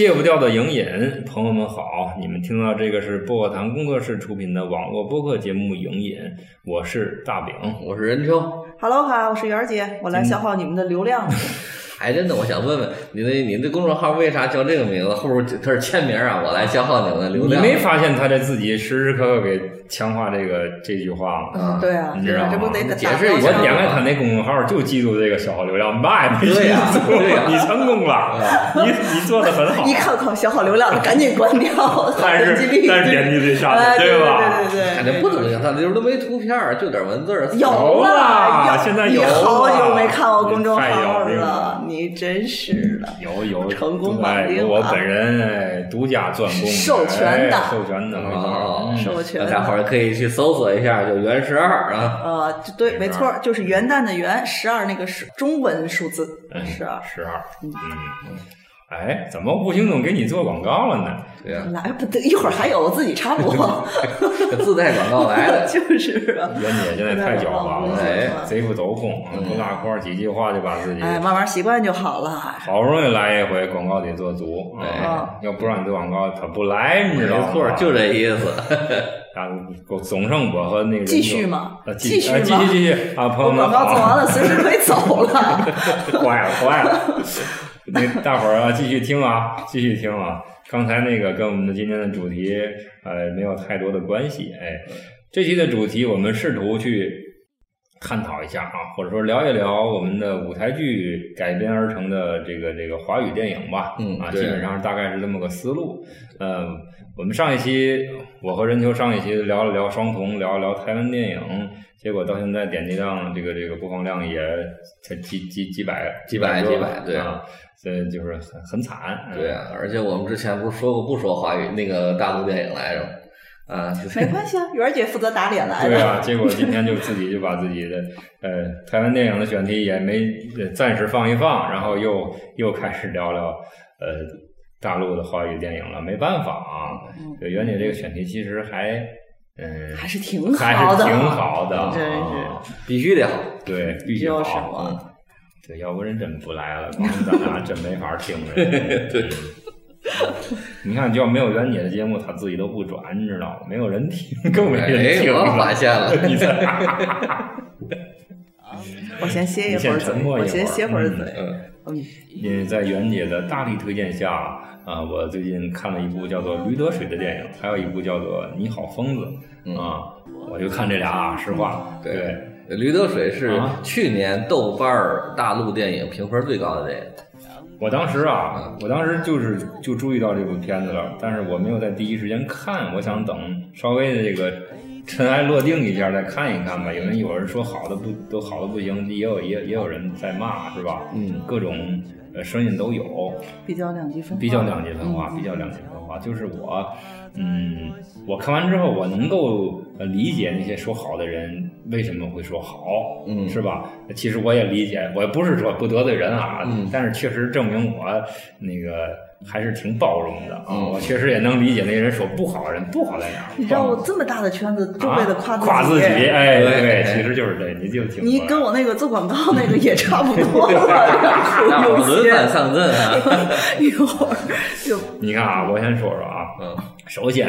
戒不掉的影瘾，朋友们好，你们听到这个是薄荷糖工作室出品的网络播客节目《影瘾》，我是大饼，我是任秋。Hello 哈，我是媛儿姐，我来消耗你们的流量。哎，真的，我想问问你的你的公众号为啥叫这个名字？后边它是签名啊，我来消耗你们的流量。你没发现他这自己时时刻刻给强化这个这句话吗？啊对啊，你知道吗？这不得解释一下。我点开他那公众号，就记住这个消耗流量，嘛也没记住。对呀 你成功了，你你做的很好。一看靠消耗流量的，赶紧关掉。但是但是点击率下哎去，对吧？对对看对。这不怎么样，它里边都没图片，就点文字有有了了，现在有你好了久没看我公众太号了了，你真是的。有有成功对绑定我本人哎独家专攻，授权的。哎授权的，授权大家伙儿可以去搜索一下，就原十二啊。呃，对，没错，就是元旦的元，十二那个是中文数字，嗯十二。十二，嗯，哎，怎么无形中给你做广告了呢？对呀，来不得，一会儿还有，我自己插播。自带广告来了。就是啊，袁姐现在太狡猾了，哎贼不走空，不大块儿几句话就把自己哎，慢慢习惯就好了。好不容易来一回广告得做足，哎啊，要不让你做广告他不来，你知道吗？没错，就这意思。啊，我总剩我和那个继续吗啊，继续继啊继续继续啊，朋友们好广告做完了，随时可以走了。坏了坏了，那大伙儿啊，继续听啊，继续听啊。刚才那个跟我们的今天的主题呃没有太多的关系，哎，这期的主题我们试图去探讨一下啊，或者说聊一聊我们的舞台剧改编而成的这个这个华语电影吧，啊，嗯啊基本上大概是这么个思路。呃，我们上一期我和任秋上一期聊了聊双瞳，聊了聊台湾电影，结果到现在点击量这个这个播放量也才几几几百几百几百对啊，所以就是很很惨。嗯对啊，而且我们之前不是说过不说华语那个大陆电影来着吗？啊，没关系啊，媛儿姐负责打脸来的。对啊，结果今天就自己就把自己的呃台湾电影的选题也没呃暂时放一放，然后又又开始聊聊呃大陆的华语电影了，没办法啊。嗯对，袁姐这个选题其实还嗯、还是挺还好的，是挺好的，真是啊必须得好。对，必须就是好。嘛嗯对，要不人真不来了，光咱俩真没法听了。对，你看，就要没有袁姐的节目，他自己都不转，你知道吗？没有人听，更没人哎，听我发现了，你这，我先歇一会儿我先歇会儿嘴。嗯，嗯，因为在袁姐的大力推荐下，啊，我最近看了一部叫做《驴得水》的电影，还有一部叫做《你好，疯子》嗯。啊，我就看这俩啊，实话，对对，驴得水是啊。去年豆瓣儿大陆电影评分最高的电影。我当时啊，我当时就是就注意到这部片子了，但是我没有在第一时间看，我想等稍微的这个尘埃落定一下再看一看吧。有人有人说好的不都好的不行，也有也也有人在骂，是吧？嗯各种呃声音都有。比较两极分化，比较两极分化，嗯比较两极分化。就是我，嗯，我看完之后，我能够呃理解那些说好的人为什么会说好，嗯是吧？其实我也理解，我不是说不得罪人啊，嗯但是确实证明我那个还是挺包容的啊。嗯我确实也能理解那些人说不好人不好在哪儿。你知道我这么大的圈子，就为了啊夸自夸自己，哎，对对，其实就是这，你就挺你跟我那个做广告那个也差不多 有儿轮番上阵啊。一会儿就你看啊，我先说说啊，嗯首先，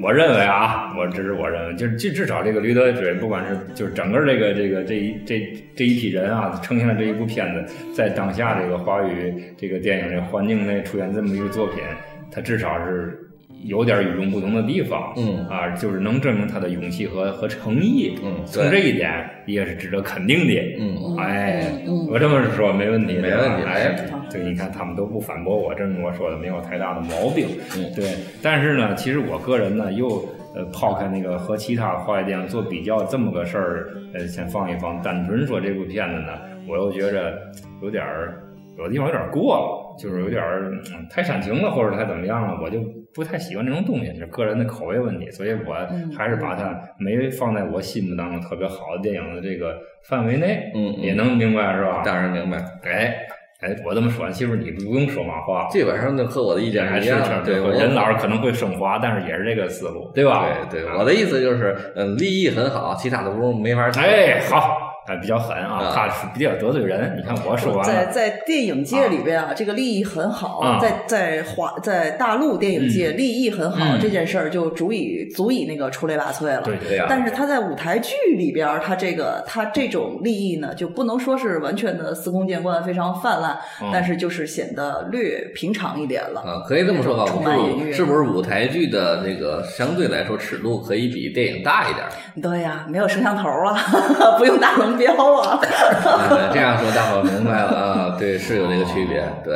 我认为啊，我这是我认为，就是至至少这个驴得水，不管是就是整个这个这个这一这这一批人啊，呈现了这一部片子，在当下这个华语这个电影的环境内出现这么一个作品，它至少是有点与众不同的地方，嗯啊，就是能证明他的勇气和和诚意，嗯从这一点也是值得肯定的，嗯哎，嗯我这么说没问题，没问题哎对，你看他们都不反驳我，证明我说的没有太大的毛病。嗯对。但是呢，其实我个人呢，又呃抛开那个和其他华语电影做比较这么个事儿，呃，先放一放。单纯说这部片子呢，我又觉着有点儿。有的地方有点过了，就是有点儿、嗯太煽情了，或者太怎么样了，我就不太喜欢这种东西，是个人的口味问题，所以我嗯还是把它没放在我心目当中特别好的电影的这个范围内，嗯嗯也能明白是吧？当然明白，哎哎，我这么说，其实你不用说嘛话，基本上就和我的意见还是是一样的。对，我人老是可能会升华，但是也是这个思路，对吧？对对，啊我的意思就是，嗯，立意很好，其他的不没法谈。哎好，哎比较狠啊啊，怕是比较得罪人。你看我说在在电影界里边啊，这个利益很好，啊在在华在大陆电影界利益很好，嗯这件事儿就足以足以那个出类拔萃了。对对呀但是他在舞台剧里边，他这个他这种利益呢，就不能说是完全的司空见惯、非常泛滥，嗯但是就是显得略平常一点了。啊，可以这么说吧，充满隐喻是不是舞台剧的那个相对来说尺度可以比电影大一点？对呀，没有摄像头啊，不用大龙标啊。啊 这样说大伙儿明白了啊，对，是有这个区别，对，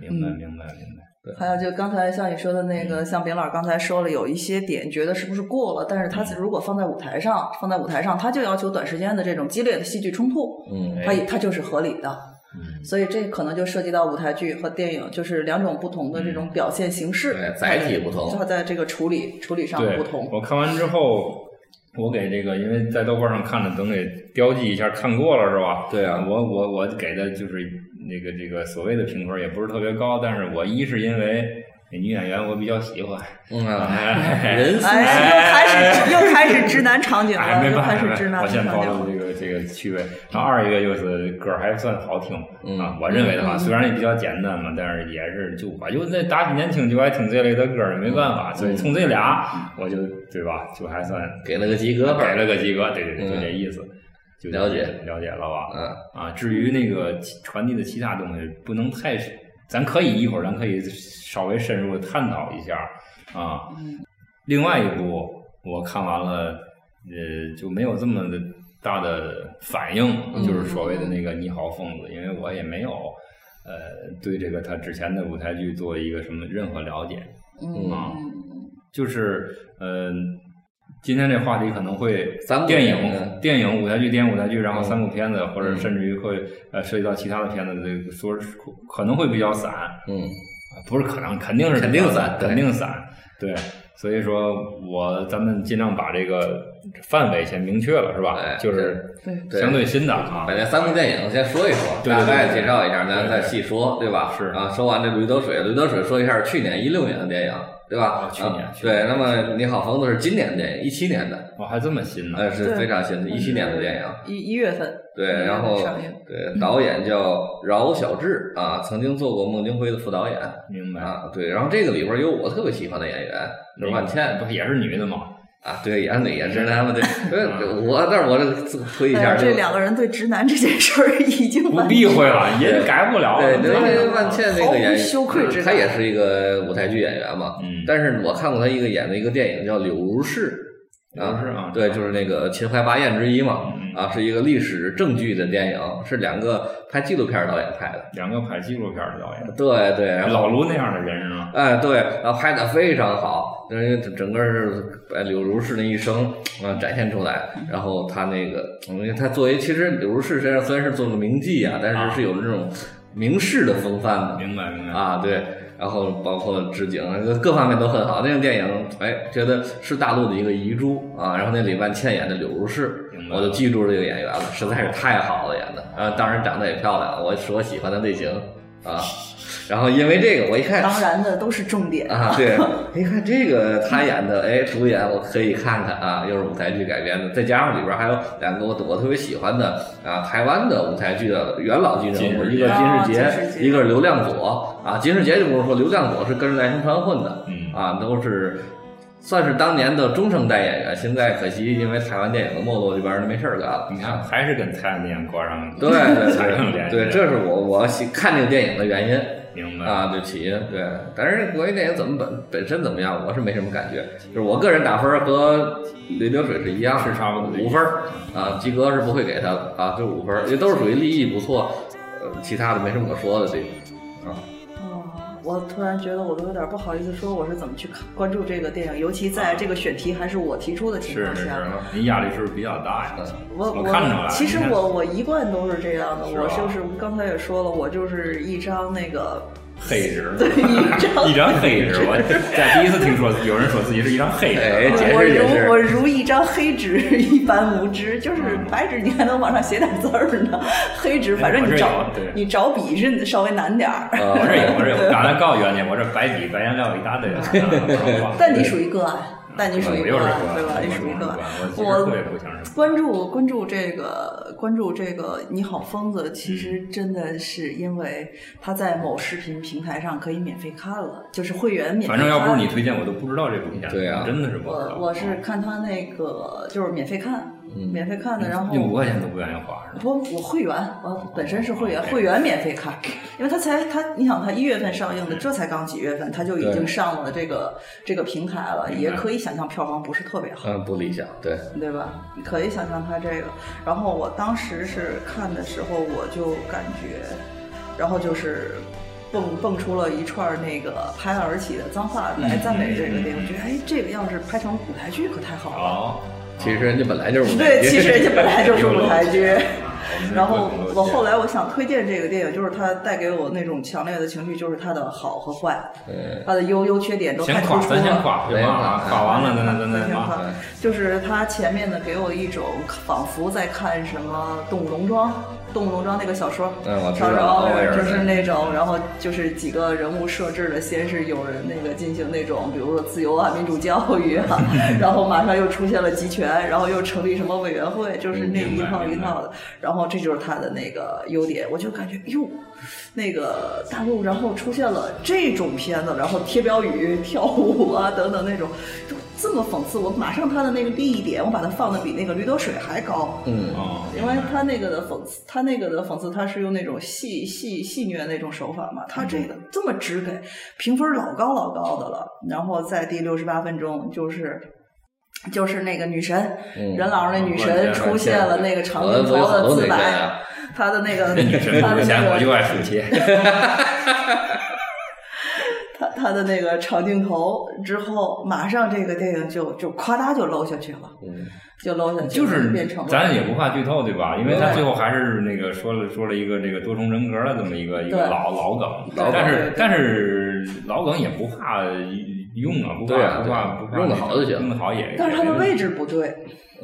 明白明白明白。还有就刚才像你说的那个，像丙老师刚才说了，有一些点觉得是不是过了，但是他如果放在舞台上，放在舞台上，他就要求短时间的这种激烈的戏剧冲突，嗯，他也它就是合理的。嗯所以这可能就涉及到舞台剧和电影，就是两种不同的这种表现形式对，载体不同它在这个处理处理上对不同。我看完之后，我给这个，因为在豆瓣上看的，等给标记一下，看过了是吧？对啊我我我给的就是那个这个所谓的评分也不是特别高，但是我一是因为那女演员我比较喜欢，嗯啊，哎人素哎，又开始又开始直男场景哎，了，没又办法，开始直男我先场景了。趣味。然后二一个就是歌儿还算好听嗯啊，我认为的话，嗯虽然也比较简单嘛，但是也是就我就那打起年轻就爱听这类的歌儿，没办法，所以从这俩我就对吧，就还算给了个及格分给，了个及格，对对对，就嗯这意思。就了解了解了吧？嗯啊，至于那个传递的其他东西，不能太，咱可以一会儿咱可以稍微深入探讨一下啊。嗯另外一部我看完了，呃，就没有这么的大的反应，嗯。就是所谓的那个《你好，疯子》，因为我也没有呃对这个他之前的舞台剧做一个什么任何了解，嗯啊。就是呃。今天这话题可能会电电影影、电影、舞台剧、电影、舞台剧，然后嗯三部片子，或者嗯甚至于会呃涉及到其他的片子，这个说可能会比较散，嗯。啊不是可能，肯定是肯定散肯定散，对，所以说我咱们尽量把这个范围先明确了，是吧？哎就是对对相对新的啊把，这三部电影先说一说，对对对大概介绍一下，对对咱再细说，对吧？是啊，说完这《驴得水》，《驴得水》说一下去年一六年的电影，对吧？哦去年啊去年对，那么《你好，房子》是今年的电影，一七年的，哇，还这么新呢？呃，是对非常新的，一七年的电影。一一月份，对，然后对导演叫饶晓志啊，曾经做过孟京辉的副导演明白？啊，对，然后这个里边有我特别喜欢的演员，就是万茜不也是女的吗？啊，对，也是也是男嘛 对，对我但是我这推一下这两个人对直男这件事儿已经不避讳了，也改不了了。对，因为万茜那个演毫无羞愧之感他也是一个舞台剧演员嘛。嗯但是我看过他一个演的一个电影叫《柳如是》柳如是啊对，就是那个秦淮八艳之一嘛。嗯啊，是一个历史正剧的电影，是两个拍纪录片导演拍的。两个拍纪录片的导演，对对，老卢那样的人是吗？哎，对，然后拍的非常好，因为整个是把柳如是那一生啊展现出来。然后他那个，因为他作为其实柳如是身上虽然是做个名妓啊，但是是有这种名士的风范的明白明白。啊，对。然后包括置景各各方面都很好。那个电影，哎，觉得是大陆的一个遗珠啊。然后那李万茜演的柳如是我就记住这个演员了，实在是太好了演的。啊，当然长得也漂亮，我是我喜欢的类型啊。然后因为这个，我一看当然的都是重点啊，对，一看这个他演的，哎，主演我可以看看啊，又是舞台剧改编的，再加上里边还有两个我我特别喜欢的啊，台湾的舞台剧的元老级人物，一个金世杰一个是刘亮佐啊，金世杰就不用说，刘亮佐是跟着赖声川混的，嗯啊，都是。算是当年的中生代演员，现在可惜因为台湾电影的没落，这边人没事儿干了。你看，还是跟台湾电影挂上对对对，对，这是我我喜看这个电影的原因。明白啊，对起因对，但是国内电影怎么本本身怎么样，我是没什么感觉。就是我个人打分和驴流水是一样的，是差不多五分儿啊，及格是不会给他的啊，就五分儿，也都是属于立意不错，呃，其他的没什么可说的这个啊。哦，我突然觉得我都有点不好意思说我是怎么去看关注这个电影，尤其在这个选题还是我提出的情况下。，您压力是不是比较大呀？我我其实我我一贯都是这样的，是我就是刚才也说了，我就是一张那个黑纸，对一张 一张黑纸。我在第一次听说有人说自己是一张黑哎，纸，我如我如一张黑纸一般无知，就是白纸你还能往上写点字儿呢，黑纸反正你找对。你找笔是稍微难点我这有，我这有。刚才告诉袁姐，我这白笔白颜料一大堆。啊。但你属于个案，但你属于我又是个对吧？你属于个我关注关注这个关注这个你好疯子，其实真的是因为他在某视频平台上可以免费看了，就是会员免费看。反正要不是你推荐，我都不知道这部片。对啊真的是不知道。我我是看他那个就是免费看，嗯免费看的，然后你五块钱都不愿意花是吧？不，我会员，我本身是会员，会员免费看，因为他才他，你想他一月份上映的，这才刚几月份，他就已经上了这个这个平台了，也可以想象票房不是特别好。嗯，不理想，对，对吧？你可以想象他这个。然后我当时是看的时候，我就感觉，然后就是蹦蹦出了一串那个拍案而起的脏话来赞美这个电影。我觉得，哎，这个要是拍成舞台剧可太好了。好，其实人家本来就是舞台对，剧其实人家本来就是舞台剧。然后我后来我想推荐这个电影，就是它带给我那种强烈的情绪，就是它的好和坏，嗯它的优优缺点都太突出了先了。夸，对吧？先夸夸完了，咱咱咱咱先就是它前面的给我一种仿佛在看什么《动物农庄》《动物农庄》那个小说，嗯我知乔治道奥威尔奥威尔就是那种，然后就是几个人物设置的，先是有人那个进行那种，比如说自由啊、民主教育啊，然后马上又出现了集权，然后又成立什么委员会，就是那一套一套的，然后这就是他的那个优点，我就感觉哟。那个大陆，然后出现了这种片子，然后贴标语、跳舞啊等等那种，就这么讽刺。我马上他的那个利益点，我把它放的比那个驴得水还高。嗯啊，因为他那个的讽刺，他那个的讽刺，他是用那种戏戏戏谑那种手法嘛，他这个这么直给，评分老高老高的了。然后在第六十八分钟，就是就是那个女神、嗯任老师那女神出现了那个长镜头的自白啊，他的那个女神他的那个我就爱数切，他他的那个长镜头之后，马上这个电影就就夸嗒就搂下去了，嗯就搂下去了，就是变成咱也不怕剧透，对吧？因为他最后还是那个说了说了一个这个多重人格的这么一个一个老老梗，但是但是老梗也不怕用啊，不怕不怕不怕用的好就行用的好也。但是它的位置置不对，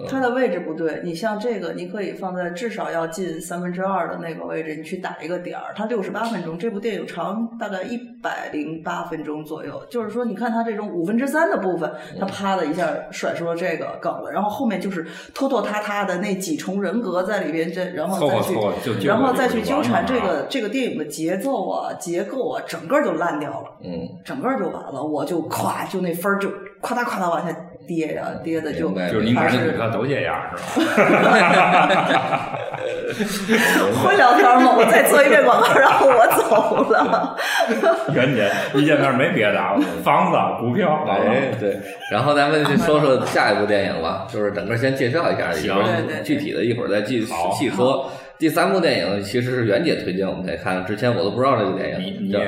它的位置不对。你像这个，你可以放在至少要近三分之二的那个位置，你去打一个点儿。它六十八分钟，这部电影长大概一百零八分钟左右。就是说，你看它这种五分之三的部分，它啪的一下甩出了这个梗了，然后后面就是拖拖沓沓的那几重人格在里边，这然后再去然后再去纠缠这啊个这个电影的节奏啊、结构啊，整个就烂掉了。嗯，整个就完了，我就咵就那分儿就夸嗒夸嗒往下跌呀、跌的就就是你买的股票都这样是吧？会聊天吗？我再做一遍广告，然后我走了。袁姐一见面没别的啊，房子、股票，哎，对，然后咱们就说说下一部电影吧，就是整个先介绍一下，一会儿对对对具体的一会儿再细好细说。第三部电影其实是袁姐推荐我们才看，之前我都不知道这个电你影，叫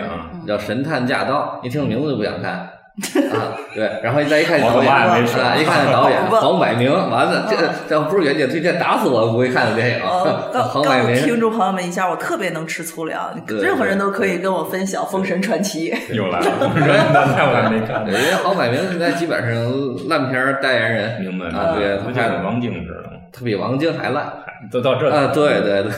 叫《神探驾到》，一听名字就不想看 啊。对，然后再一看导演，我也没说啊，一看导演 黄百鸣，完了，这这不是袁姐推荐，打死我都不会看的电影。黄百鸣，听众朋友们一下，我特别能吃粗粮，任何人都可以跟我分享《封神传奇》。又来了，那那我还没看对，因为黄百鸣现在基本上烂片儿代言人，明白啊，对，不他像王晶似的，他比王晶还烂。都到这啊，对对对，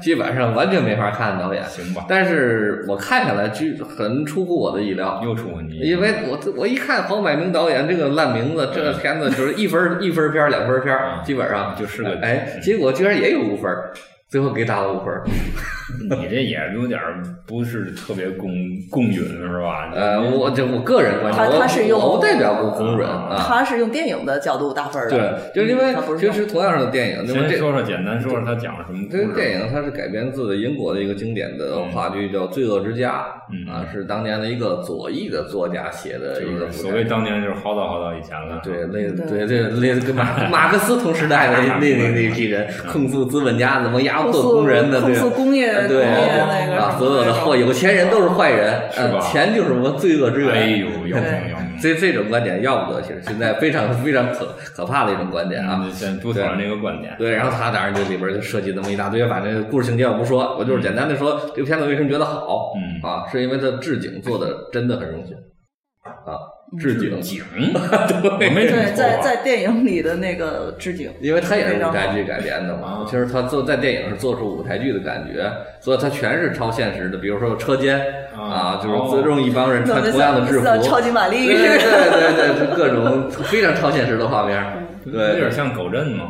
基 本上完全没法看导演。行吧，但是我看下来，就很出乎我的意料，又出问题，因为我我一看黄百鸣导演这个烂名字，这个片子就是一分一分片儿两分片儿，基本上就是个哎，结果居然也有五分儿，最后给打了五分儿。你这也有点不是特别公公允是吧？呃，我这我个人观点，我他他是用我不代表过公人啊。他是用电影的角度打分的，对，就是因为他不是其实同样的电影，那么这先说说简单说说他讲了什么这。个电影它是改编自英国的一个经典的话剧，叫《罪恶之家》嗯啊，是当年的一个左翼的作家写的所谓当年就是好早好早以前了，对，那对对对那跟马 马克思同时代的那那那批人，控诉资本家怎么压迫工人的，控诉工业工对业那个啊，所有的坏有钱人都是坏人，是吧呃钱就是我们罪恶之源。哎呦，要命对要命！这这种观点要不得，其实现在非常非常可可怕的一种观点啊。嗯先不讨论这个观点。对，然后他当然这里边就设计那么一大堆，反正故事情节我不说，我就是简单的说这个片子为什么觉得好，嗯啊，是因为它置景做的真的很用心，啊，致敬，景，对，没对，在在电影里的那个置景，因为它也是舞台剧改编的嘛。其实它做在电影是做出舞台剧的感觉，所以它全是超现实的。比如说车间啊，就是尊重一帮人穿同样的制服，超级玛丽，对对对对，各种非常超现实的画面，对，有点像狗镇嘛。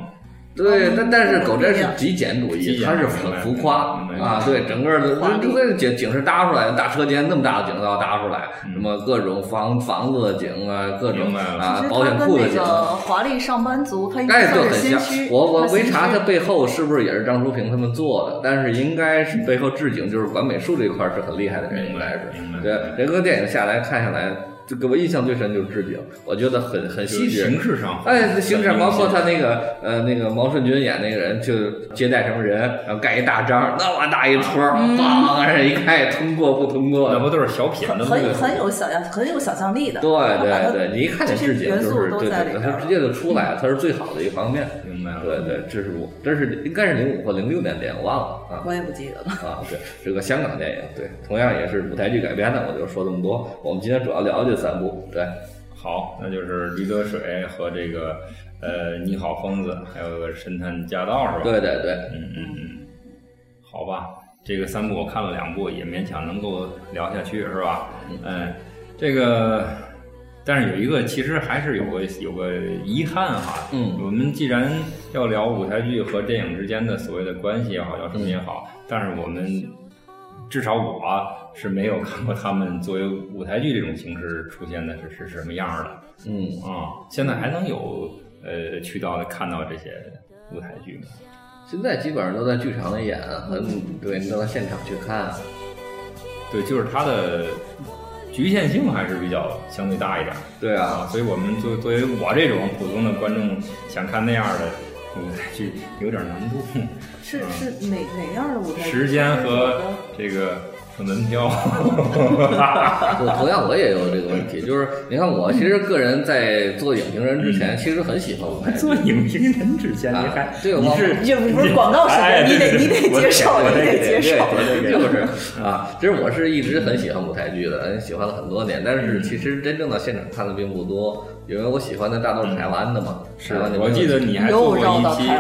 对，但但是狗镇是极简主义，它是很浮夸啊。对，整个的这个景景是搭出来的，大车间那么大的景都要搭出来，什么各种房房子的景啊，各种啊保险库的景。华丽上班族，他应该就很像。我我没查他背后是不是也是张淑平他们做的，但是应该是背后置景就是管美术这一块是很厉害的人，应该是。对，整个电影下来看下来。这给我印象最深就是置景，我觉得很很细致。形式上，哎，形式上包括他那个呃那个毛舜筠演那个人，就接待什么人，然后盖一大章，那么大一戳，梆，人一看通过不通过，那不都是小品的吗？很很有想象，很有想象力的。对对对，你一看见置景，就是对对，他直接就出来了，他是最好的一个方面。明白了。对对，这是我，这是应该是零五或零六年电影，我忘了啊。我也不记得了。啊，对，是个香港电影，对，同样也是舞台剧改编的，我就说这么多。我们今天主要聊的这三部，对。好，那就是驴得水和这个呃你好疯子，还有个神探驾到是吧？对对对，嗯嗯嗯，好吧，这个三部我看了两部，也勉强能够聊下去是吧？嗯，这个但是有一个其实还是有个有个遗憾哈，嗯，我们既然要聊舞台剧和电影之间的所谓的关系也好，聊什么也好，但是我们。至少我是没有看过他们作为舞台剧这种形式出现的是是什么样的。嗯啊，现在还能有呃渠道看到这些舞台剧吗？现在基本上都在剧场里演，嗯，对，你到现场去看。对，就是他的局限性还是比较相对大一点。对啊，所以我们作作为我这种普通的观众想看那样的舞台剧，有点难度。是是哪哪样的舞台？时间和这个。门票，我同样我也有这个问题，就是你看我其实个人在做影评人之前，其实很喜欢舞台。做影评人之前，你还这个你是不是广告时间？你得你得接受，你得接受，就是 啊。其实我是一直很喜欢舞台剧的，喜欢了很多年，但是其实真正的现场看的并不多。因为我喜欢的大都是台湾的嘛，是我记得你还做过一期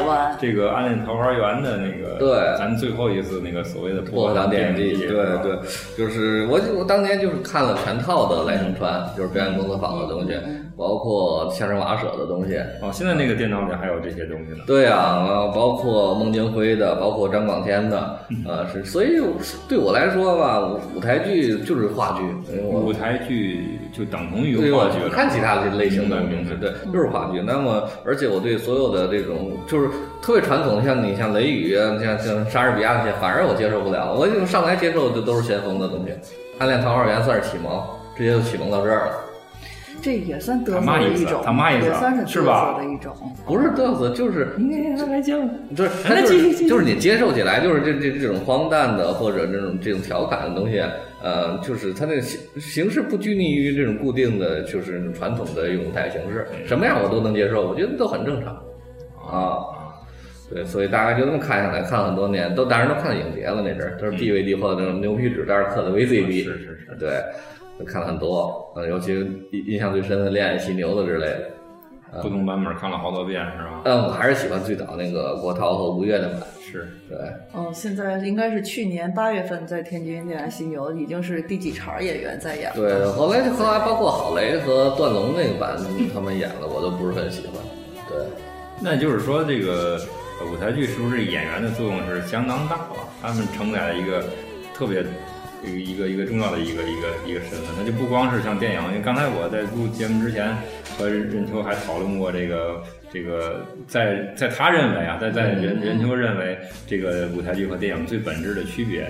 这个《暗恋桃花源》的那个，对，咱最后一次那个所谓的破墙电影对对，就是我我当年就是看了全套的来生川，就是表演工作坊的东西。包括相声瓦舍的东西哦，现在那个电脑里还有这些东西呢。对啊，包括孟京辉的，包括张广天的，啊是，所以对我来说吧，舞台剧就是话剧，舞台剧就等同于话剧。看其他的类型的名字，对，就是话剧。那么，而且我对所有的这种就是特别传统，像你像雷雨啊，像像莎士比亚那些，反而我接受不了。我就上来接受的都是先锋的东西，《暗恋桃花源》算是启蒙，直接就启蒙到这儿了。这也算嘚瑟的一种，他妈也算是嘚瑟的一种。不是嘚瑟，就是你来讲，就是他就是就是你接受起来，就是这这这种荒诞的或者这种这种调侃的东西，呃，就是它那个形形式不拘泥于这种固定的，就是传统的舞台形式，什么样我都能接受，我觉得都很正常啊。对，所以大概就这么看下来，看了很多年，都当然都看影碟了，那阵儿都是 DVD 或者那种牛皮纸袋刻的 VCD，是是是，对。看了很多，呃，尤其印印象最深的《恋爱犀牛》的之类的，不同版本看了好多遍，是吧？嗯，我还是喜欢最早那个郭涛和吴越的版，是对。哦，现在应该是去年八月份在天津《恋爱犀牛》已经是第几茬演员在演了。对，后来后来包括郝雷和段龙那个版，他们演了，我都不是很喜欢。对，那就是说这个舞台剧是不是演员的作用是相当大了？他们承载了一个特别。一个一个一个重要的一个一个一个身份，那就不光是像电影，因为刚才我在录节目之前和任秋还讨论过这个这个，在在他认为啊，在在任任秋认为这个舞台剧和电影最本质的区别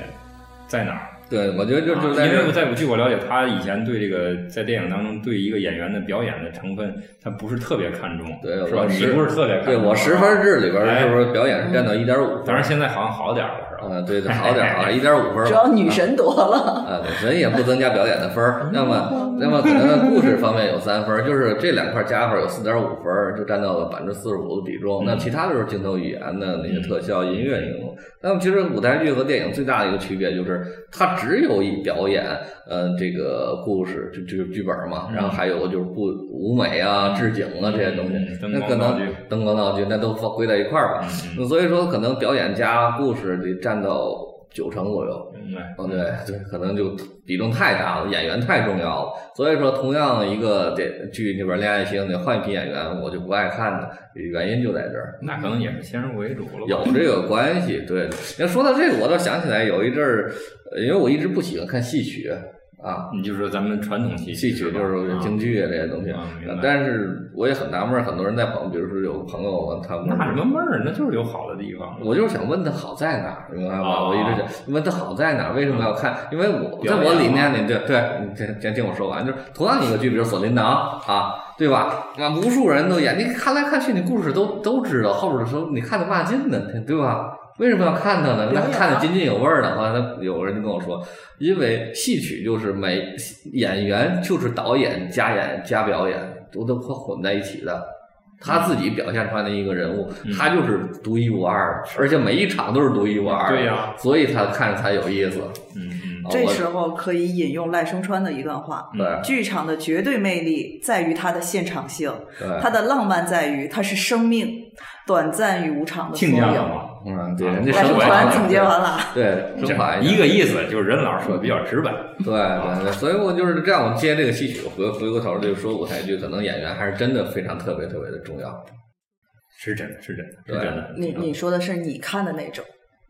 在哪儿？对，我觉得就就因为在据我了解，他以前对这个在电影当中对一个演员的表演的成分，他不是特别看重，对，是吧？你不是特别看重。对我十分制里边是不是表演是占到一点五？当然现在好像好点了。嗯，对对，好点啊，一点五分。主要女神多了。啊，神也不增加表演的分儿。那么，那么可能故事方面有三分，就是这两块加分有四点五分，就占到了百分之四十五的比重。那其他就是镜头语言的那些特效、音乐应用。那么，其实舞台剧和电影最大的一个区别就是，它只有一表演，呃，这个故事就这个剧本嘛，然后还有就是布舞美啊、置景啊这些东西那可能灯光道具那都放归在一块儿吧。所以说，可能表演加故事得占到九成左右。明白。哦，对对，可能就比重太大了，演员太重要了。所以说，同样一个这剧里边恋爱型，你换一批演员，我就不爱看了，原因就在这儿。那可能也是先入为主了。有这个关系，对。要说到这个，我倒想起来有一阵儿，呃因为我一直不喜欢看戏曲啊，你就说咱们传统戏戏曲就是京剧啊这些东西。但是我也很纳闷儿，很多人在朋，比如说有朋友他们纳什么闷儿，那就是有好的地方。我就是想问他好在哪儿，明白吧？哦我一直想问他好在哪儿，为什么要看？因为我在我理念嘛里，对对，你先先听我说完，就是同样一个剧，比如《锁麟囊》啊，对吧？啊，无数人都演，你看来看去，你故事都都知道，后边的时候你看的嘛劲呢，对吧？为什么要看它呢？那看的啊津津有味儿的话，那有人就跟我说，因为戏曲就是每演员就是导演加演加表演，都都混在一起的。他自己表现出来的一个人物，嗯他就是独一无二的，而且每一场都是独一无二的。对呀所以他看着才有意思。嗯这时候可以引用赖声川的一段话：对剧场的绝对魅力在于它的现场性，对，它的浪漫在于它是生命，短暂与无常的缩听见了影。吗？嗯，对，啊人家赖声升华了总结完了。对，升华一下个意思，就是任老师说的比较直白。对对对，所以我就是这样。我接这个戏曲，回回过头就说舞台剧，可能演员还是真的非常特别特别的重要。是真的，是真的，是真的。你你说的是你看的那种，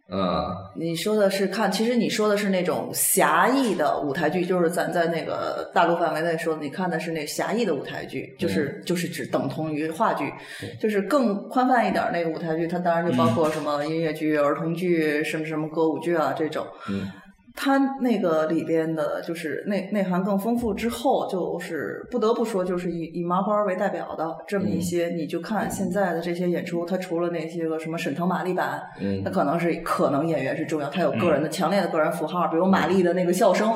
嗯，你说的是看，其实你说的是那种狭义的舞台剧，就是咱在那个大陆范围内说，你看的是那狭义的舞台剧，就是、就是指等同于话剧，就是更宽泛一点那个舞台剧，它当然就包括什么音乐剧、儿童剧、什么什么歌舞剧啊这种。嗯它那个里边的，就是内内涵更丰富之后，就是不得不说，就是以以麻花为代表的这么一些，你就看现在的这些演出，它除了那些个什么沈腾、马丽版，嗯那可能是可能演员是重要，他有个人的强烈的个人符号，比如马丽的那个笑声，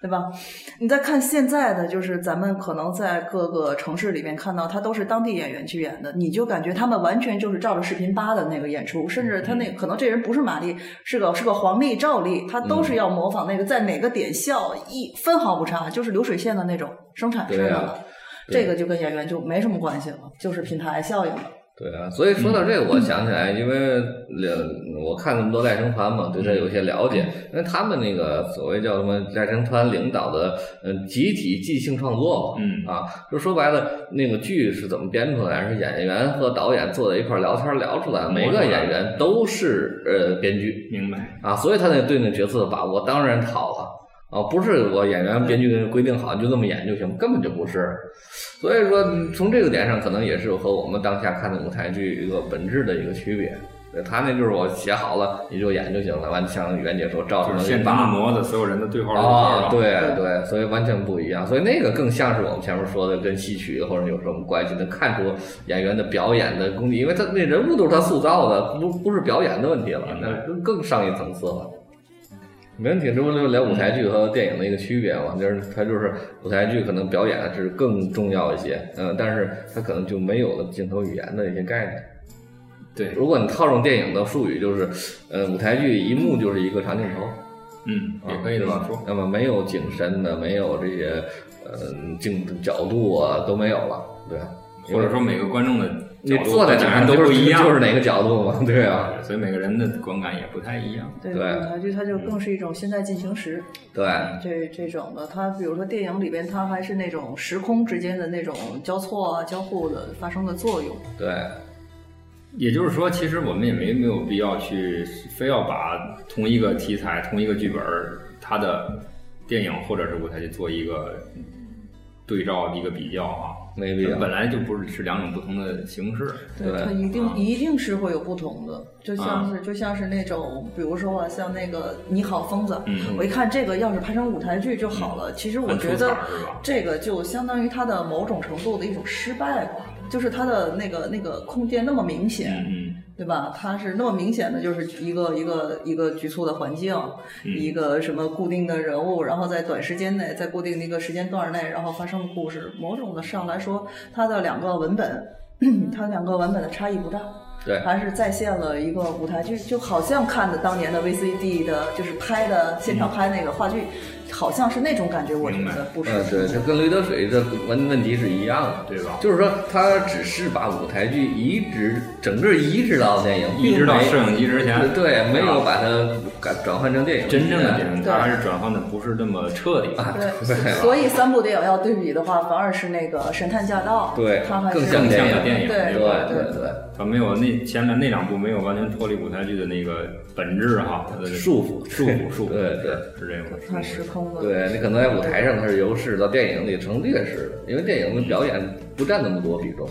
对吧？你再看现在的，就是咱们可能在各个城市里面看到，他都是当地演员去演的，你就感觉他们完全就是照着视频扒的那个演出，甚至他那可能这人不是马丽，是个是个黄丽、赵丽，他都是要模仿那个在哪个点笑，一分毫不差，就是流水线的那种生产对呀生的了。这个就跟演员就没什么关系了，就是品牌效应了。对啊，所以说到这个，我想起来，因为呃，我看那么多赖声川嘛，对他有些了解，因为他们那个所谓叫什么赖声川领导的嗯集体即兴创作嘛，嗯啊，就说白了，那个剧是怎么编出来，是演员和导演坐在一块儿聊天聊出来，每个演员都是呃编剧明白。啊，所以他那对那角色的把握当然好了。啊，不是我演员编剧规定好你就这么演就行，根本就不是。所以说，从这个点上，可能也是和我们当下看的舞台剧一个本质的一个区别。对他那就是我写好了你就演就行了，完像袁姐说照着就是现能给扒场的模子，所有人的对号入座啊，了。对对，所以完全不一样。所以那个更像是我们前面说的跟戏曲或者有什么关系，能看出演员的表演的功底，因为他那人物都是他塑造的，不不是表演的问题了，那更更上一层次了。没问题，这不就聊舞台剧和电影的一个区别嘛？就是它就是舞台剧可能表演是更重要一些，嗯，但是它可能就没有了镜头语言的一些概念。对，如果你套用电影的术语，就是，呃，舞台剧一幕就是一个长镜头，嗯，也可以这么说。？那么没有景深的，没有这些呃镜角度啊都没有了，对。或者说每个观众的你角度坐在哪儿都不一样，就是哪个角度嘛，对啊，所以每个人的观感也不太一样。对，对舞台剧它就更是一种现在进行时，对这这种的，它比如说电影里边，它还是那种时空之间的那种交错啊、交互的发生的作用。对也就是说，其实我们也没没有必要去非要把同一个题材、同一个剧本儿，它的电影或者是舞台剧做一个对照、一个比较啊。没必要本来就不是是两种不同的形式。对它一定、啊一定是会有不同的，就像是、就像是那种，比如说啊，像那个《你好，疯子》嗯我一看这个要是拍成舞台剧就好了。其实我觉得这个就相当于它的某种程度的一种失败吧，就是它的那个那个空间那么明显。嗯对吧？它是那么明显的，就是一个一个一个局促的环境，嗯一个什么固定的人物，然后在短时间内，在固定的一个时间段内，然后发生的故事。某种的上来说，它的两个文本，它两个文本的差异不大。对还是再现了一个舞台剧，就好像看的当年的 VCD 的，就是拍的现场拍那个话剧，好像是那种感觉。我觉明白得不是。嗯，对，这跟驴得水的问问题是一样的。对吧？就是说，他只是把舞台剧移植，整个移植到电影，移植到摄影机之前，对，没有把它改转换成电影。真正的电影，对它还是转换的不是那么彻底。啊，对，所以三部电影要对比的话，反而是那个《神探驾到》，对它还是更像电电影，对对？对对，它没有那前面那两部没有完全脱离舞台剧的那个本质哈，它的束缚束缚束缚，对对是这样的。它时空的。对你可能在舞台上它是优势，到电影里成劣势的，因为电影的表演不占那么多比重。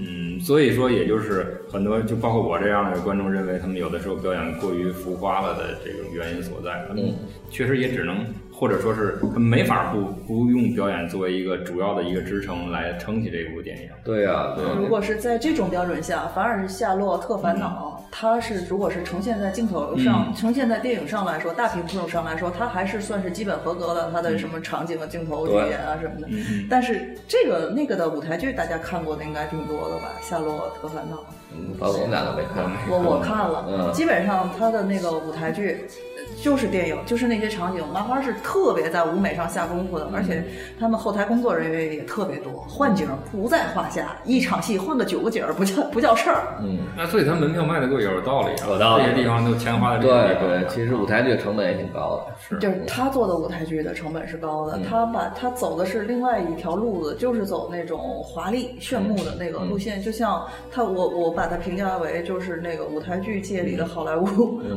嗯，所以说，也就是很多，就包括我这样的观众认为，他们有的时候表演过于浮夸了的这种原因所在。他们嗯确实也只能，或者说是他们没法不不用表演作为一个主要的一个支撑来撑起这部电影。对呀、对如果是在这种标准下，反而是《夏洛特烦恼》，它是如果是呈现在镜头上、嗯呈现在电影上来说，大屏幕上来说，它还是算是基本合格的。它的什么场景啊、镜头语言啊什么的。嗯但是这个那个的舞台剧，大家看过的应该挺多的吧？《夏洛特烦恼》。嗯，我们俩都没看。我我看了，嗯基本上他的那个舞台剧呃就是电影，就是那些场景，麻花是特别在舞美上下功夫的，而且他们后台工作人员也特别多，换景不在话下，一场戏换个九个景儿不叫不叫事儿。嗯，那所以他门票卖的贵也有道理啊，有道理这些地方都钱花在这对个地方。对，其实舞台剧成本也挺高的。是就是他做的舞台剧的成本是高的，他把他走的是另外一条路子，就是走那种华丽炫目的那个路线，就像他我我把它评价为就是那个舞台剧界里的好莱坞、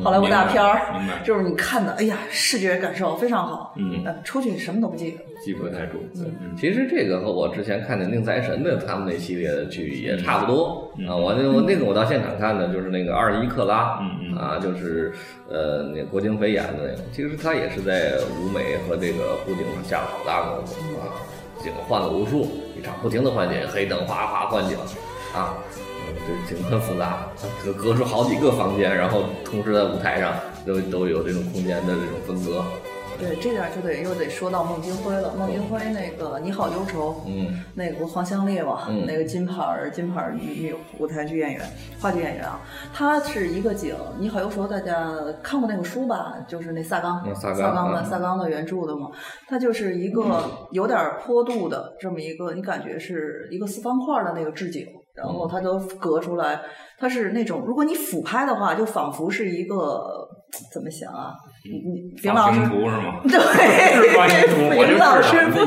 好莱坞大片儿就是你看的，哎呀，视觉感受非常好，嗯。呃，出去什么都不记得，记不太住。嗯其实这个和我之前看的宁财神的他们那系列的剧也差不多、嗯啊。我那我那个我到现场看的就是那个二十一克拉，啊，就是呃那郭京飞演的那个，其实他也是在舞美和这个布景上下了好大功夫啊，景换了无数，一场不停的换景，黑灯哗哗换景啊。嗯这景很复杂，隔隔出好几个房间，然后同时在舞台上都都有这种空间的这种分割。对，这点就得又得说到孟京辉了。孟京辉那个《你好忧愁》，嗯，那个黄香丽嘛，嗯那个金牌儿金牌儿女女舞台剧演员、话剧演员啊，她是一个景。《你好忧愁》大家看过那个书吧？就是那萨冈，嗯萨冈冈的嗯萨冈的原著的嘛，它就是一个有点坡度的这么一个，你感觉是一个四方块的那个置景，然后它都隔出来，它是那种如果你俯拍的话，就仿佛是一个怎么想啊？你你丙老师是吗？对，是方形图，我就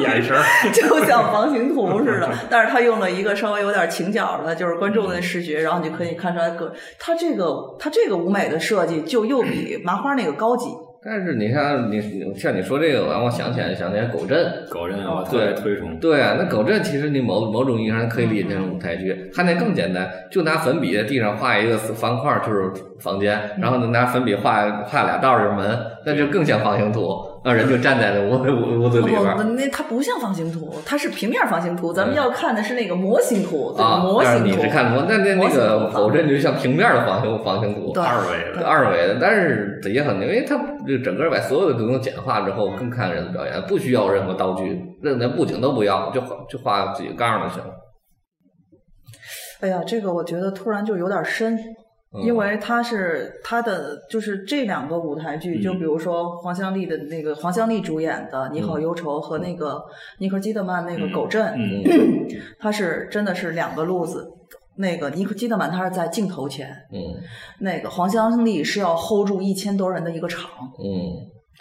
眼神儿。就像方形图似的，但是他用了一个稍微有点倾角的，就是观众的视觉，然后你就可以看出来个，他这个他这个舞美的设计就又比麻花那个高级。但是你看你你像你说这个，让我想起来想起来狗镇。狗镇我特别推崇。对啊，那狗镇其实你某某种意义上可以理解成舞台剧，它那更简单，就拿粉笔在地上画一个方块，就是房间，然后呢拿粉笔画画俩道儿就是门，那就更像方形图，那人就站在那屋屋屋子里边那它不像方形图，它是平面方形图，咱们要看的是那个模型图？啊，但是你模型图。是看模，那那那个图狗镇就像平面的方形方形图，对二维的，二维的，但是也很牛，因为它这整个把所有的都能简化之后，更看人的表演，不需要任何道具，任连布景都不要，就画就画几个杠就行了。哎呀，这个我觉得突然就有点深。嗯。因为他是他的就是这两个舞台剧，嗯。就比如说黄香丽的那个黄香丽主演的《你好忧愁》和那个尼克基德曼那个《狗镇》，嗯。它是真的是两个路子。那个尼克基德曼他是在镜头前，嗯。那个黄香丽是要 hold 住一千多人的一个场，嗯，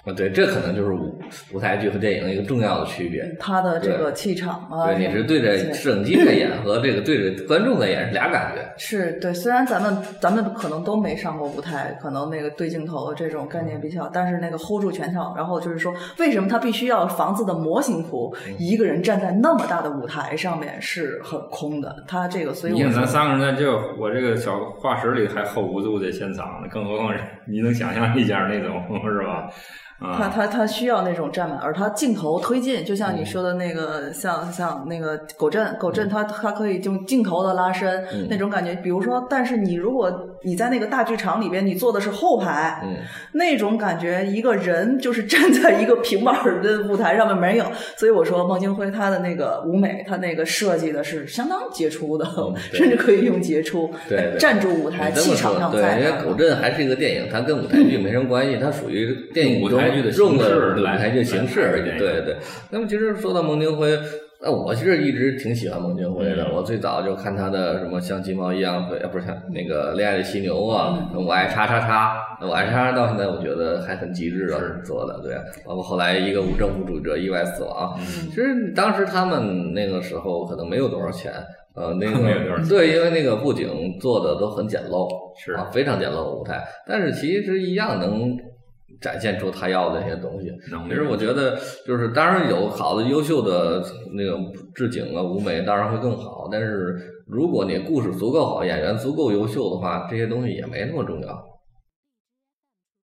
啊，对，这可能就是舞舞台剧和电影一个重要的区别。他的这个气场啊，对，你是对着对摄影机在演和这个对着观众在演是俩感觉。是对，虽然咱们咱们可能都没上过舞台，可能那个对镜头这种概念比较，但是那个 hold 住全场，然后就是说，为什么他必须要房子的模型图，一个人站在那么大的舞台上面是很空的，他这个，所以你看咱三个人在这我这个小画室里还 hold 不住这现场呢，更何况是你能想象一下那种 是吧？他啊，他他需要那种站满，而他镜头推进，就嗯像你说的那个，像像那个狗镇，狗镇他他可以用镜头的拉伸、嗯。那种感觉。比如说，但是你如果你在那个大剧场里边，你坐的是后排，嗯，那种感觉，一个人就是站在一个平板的舞台上面没有。所以我说孟京辉他的那个舞美，他那个设计的是相当杰出的，嗯 甚至可以用杰出对对站住舞台，气场上在因为古镇还是一个电影，它跟舞台剧没什么关系，它属于电影舞台剧的形式的舞台剧形式而已。对对。那么其实说到孟京辉。那我其实一直挺喜欢孟京辉的，嗯。我最早就看他的什么像金毛一样飞，啊不是像那个恋爱的犀牛啊，嗯。我爱叉叉叉，我爱叉叉到现在我觉得还很极致了做的，对，包括后来一个无政府主义者意外死亡，嗯。其实当时他们那个时候可能没有多少钱，呃，那 个对，因为那个布景做的都很简陋，是。啊，非常简陋的舞台，但是其实一样能展现出他要的那些东西。其实我觉得，就是当然有好的、优秀的那个置景啊、舞美，当然会更好。但是如果你故事足够好，演员足够优秀的话，这些东西也没那么重要。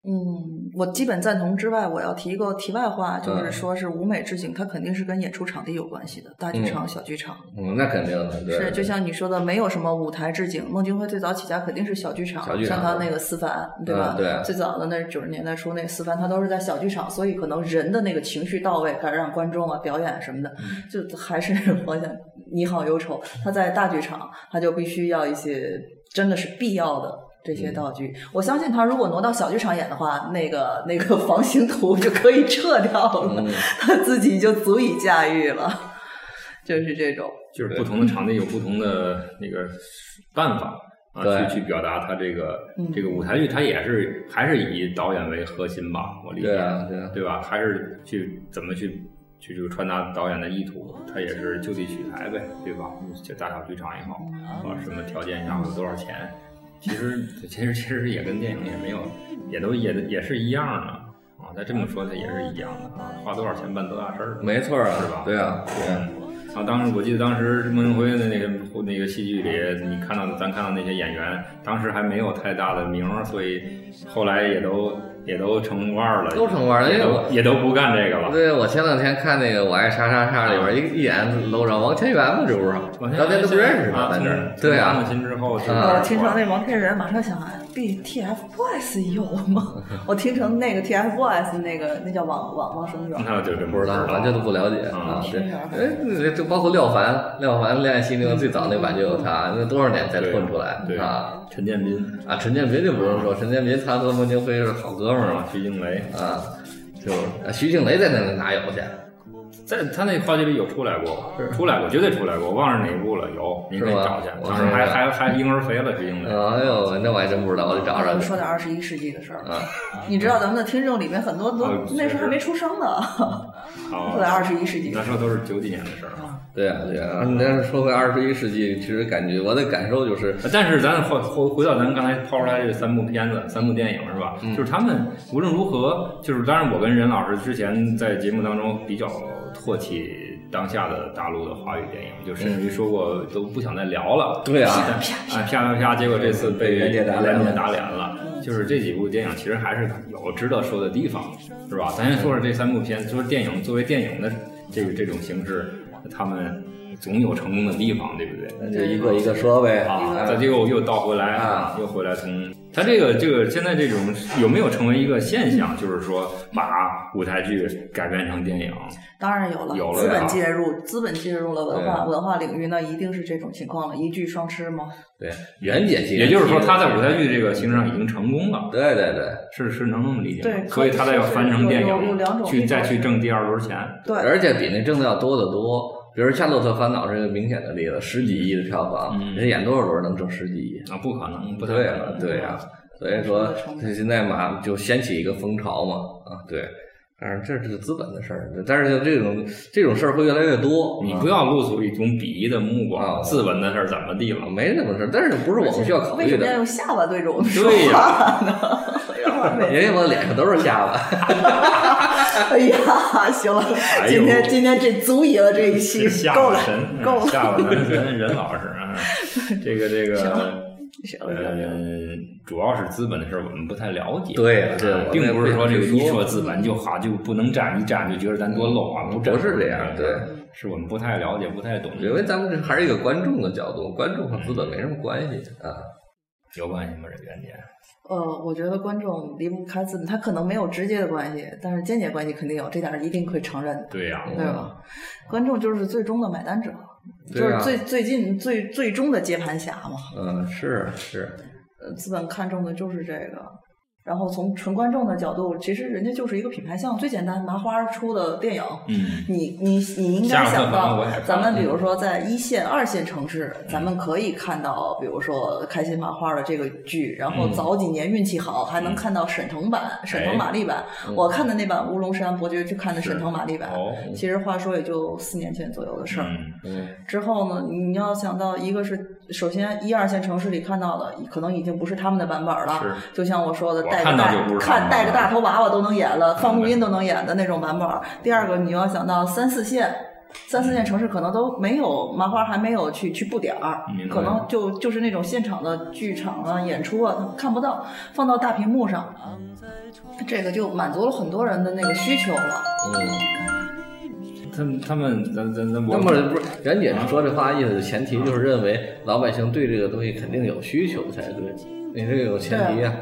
嗯，我基本赞同之外，我要提一个题外话，就是嗯说是舞美置景，它肯定是跟演出场地有关系的，大剧场、小剧场。嗯，那肯定的，对。是，就像你说的，没有什么舞台置景。孟京辉最早起家肯定是小剧场，小剧场像他那个思凡，对吧？嗯对最早的那九十年代初那个思凡，他都是在小剧场，所以可能人的那个情绪到位，开始让观众啊表演什么的，嗯 就还是我想你好忧愁。他在大剧场，他就必须要一些真的是必要的。这些道具，我相信他如果挪到小剧场演的话，那个那个房型图就可以撤掉了，嗯他自己就足以驾驭了，就是这种。就是不同的场地有不同的那个办法啊，去去表达他这个嗯这个舞台剧，它也是还是以导演为核心吧，我理解，对啊，对啊，对吧？还是去怎么去去这个传达导演的意图，他也是就地取材呗，对吧？就大小剧场也好，啊，什么条件下有多少钱，其实 其实其实也跟电影也没有，也都也也是一样的啊。再这么说，它也是一样的啊，花多少钱办多大事儿，没错啊，是吧对啊，对啊。啊，当时我记得当时孟京辉的那个那个戏剧里，你看到的咱看到那些演员，当时还没有太大的名儿，所以后来也都也都成腕儿了，都成腕儿了也因为我都也都不干这个了。对，我前两天看那个《我爱啥啥啥》里边一一眼搂上王千源嘛，这不是，往前当年都不认识啊，他，在这儿，对啊啊我听成那王千源，马上想哎 TFBOYS 有吗？我听成那个 TFBOYS 那个那叫王王王什么元，那就真不知道，完全都不了解啊。哎，就包括廖凡，廖凡《恋爱犀牛》最早那版就有他，那多少年才混出来对啊？陈建斌啊，陈建斌就不用说，陈建斌他和孟京辉是好哥们儿嘛啊，徐静蕾，啊，就啊徐静蕾在那里哪有去？在他那话剧里有出来过，出来过，绝对出来过，我忘了哪一部了，有，你可以找去。我当时还还还婴儿肥了，是婴儿。哎呦，那我还真不知道，我得找找咱们说点二十一世纪的事儿。啊。你知道咱们的听众里面很多都哦那时候还没出生呢，好都在二十一世纪那。时候都是九几年的事儿啊。对啊，对啊，但是说回二十一世纪，其实感觉我的感受就是，但是咱回回回到咱刚才抛出来这三部片子、三部电影是吧？嗯就是他们无论如何，就是当然我跟任老师之前在节目当中比较唾弃当下的大陆的华语电影，就甚至于说过都不想再聊了。对啊啊 啪啪啪，结果这次被 袁姐打脸打脸了。就是这几部电影其实还是有值得说的地方，是吧？咱先说说这三部片，就是电影作为电影的这个这种形式，他们总有成功的地方，对不对？那就一个一个说呗啊，这结果又倒回来啊，又回来从他这个这个现在这种有没有成为一个现象？就是说把舞台剧改编成电影，当然有了，有了资本介入，资本介入了文化文化领域，那一定是这种情况了，一剧双吃吗。对，袁姐也就是说他在舞台剧这个形式上已经成功了，对对对，是是能那么理解？对所以他再要翻成电影，种去再去挣第二轮钱，对，而且比那挣的要多得多。比如《夏洛特烦恼》是个明显的例子，十几亿的票房，嗯人家演多少轮能挣十几亿？啊，不可能，不对可能，，啊对呀、所以说他现在嘛就掀起一个风潮嘛，啊，对。但是，这是资本的事儿，但是这种这种事儿会越来越多。你不要露出一种鄙夷的目啊光，资本的事儿怎么地了啊？没什么事儿，但是不是我们需要考虑的为什么要？用下巴对着我们说对呀话呢？因为我脸上都是下巴。哎呀，行了，哎今天今天这足以了，这一期够了够了，下巴男神任老师啊，这 个这个。行了呃行了，主要是资本的事儿，我们不太了解。对呀对啊我并不是说这个一说说资本就好就不能沾，一沾就觉得咱多 low 啊，不不是这样对，是我们不太了解，不太懂。因为咱们这还是一个观众的角度，观众和资本没什么关系啊。有关系吗？这原点？呃，我觉得观众离不开资本，他可能没有直接的关系，但是间接关系肯定有，这点儿一定会承认的，对呀、对吧？观众就是最终的买单者，就是最最近最最终的接盘侠嘛。嗯，是是，呃，资本看重的就是这个。然后从纯观众的角度，其实人家就是一个品牌项，最简单，麻花出的电影，嗯，你你你应该想到咱们比如说在一线、二线城市，咱们可以看到，比如说开心麻花的这个剧，然后嗯。早几年运气好，还能看到沈腾版、沈腾马丽版。我看的那版《乌龙山伯爵》，就看的沈腾马丽版。哦，其实话说也就四年前左右的事儿。之后呢，你要想到一个是首先一二线城市里看到的，可能已经不是他们的版本了。是就像我说的，我带个大看带个大头娃娃都能演了，放录音都能演的那种版本。第二个，你要想到三四线。三四线城市可能都没有麻花，还没有去去布点儿可能就就是那种现场的剧场啊、演出啊，他们看不到，放到大屏幕上，这个就满足了很多人的那个需求了。嗯，他们他们咱咱咱我那么不是袁姐说这话意思，前提就是认为老百姓对这个东西肯定有需求才对，你这个有前提啊。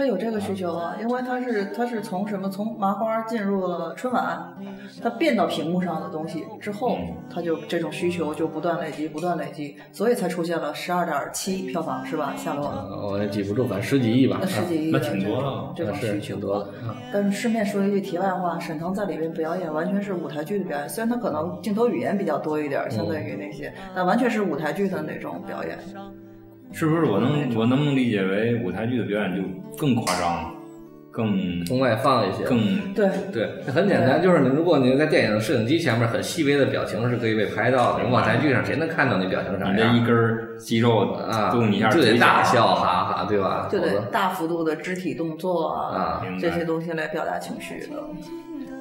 他有这个需求啊，因为他是他是从什么从麻花进入了春晚，他变到屏幕上的东西之后，他就这种需求就不断累积，不断累积，所以才出现了十二点七票房是吧？夏洛呃我也记不住，反正十几亿吧。那十几亿那的挺多了这种啊是需求挺多但是顺便说一句题外话，沈腾在里面表演完全是舞台剧的表演，虽然他可能镜头语言比较多一点，相对于那些，但完全是舞台剧的那种表演。是不是我能我能不能理解为舞台剧的表演就更夸张，更更外放一些。更对，对，很简单，就是你如果你在电影摄影机前面很细微的表情是可以被拍到的，你舞台剧上谁能看到你表情啥你这一？根肌肉啊，动一下，就得大笑，哈哈，对吧？就得大幅度的肢体动作啊这些东西来表达情绪的。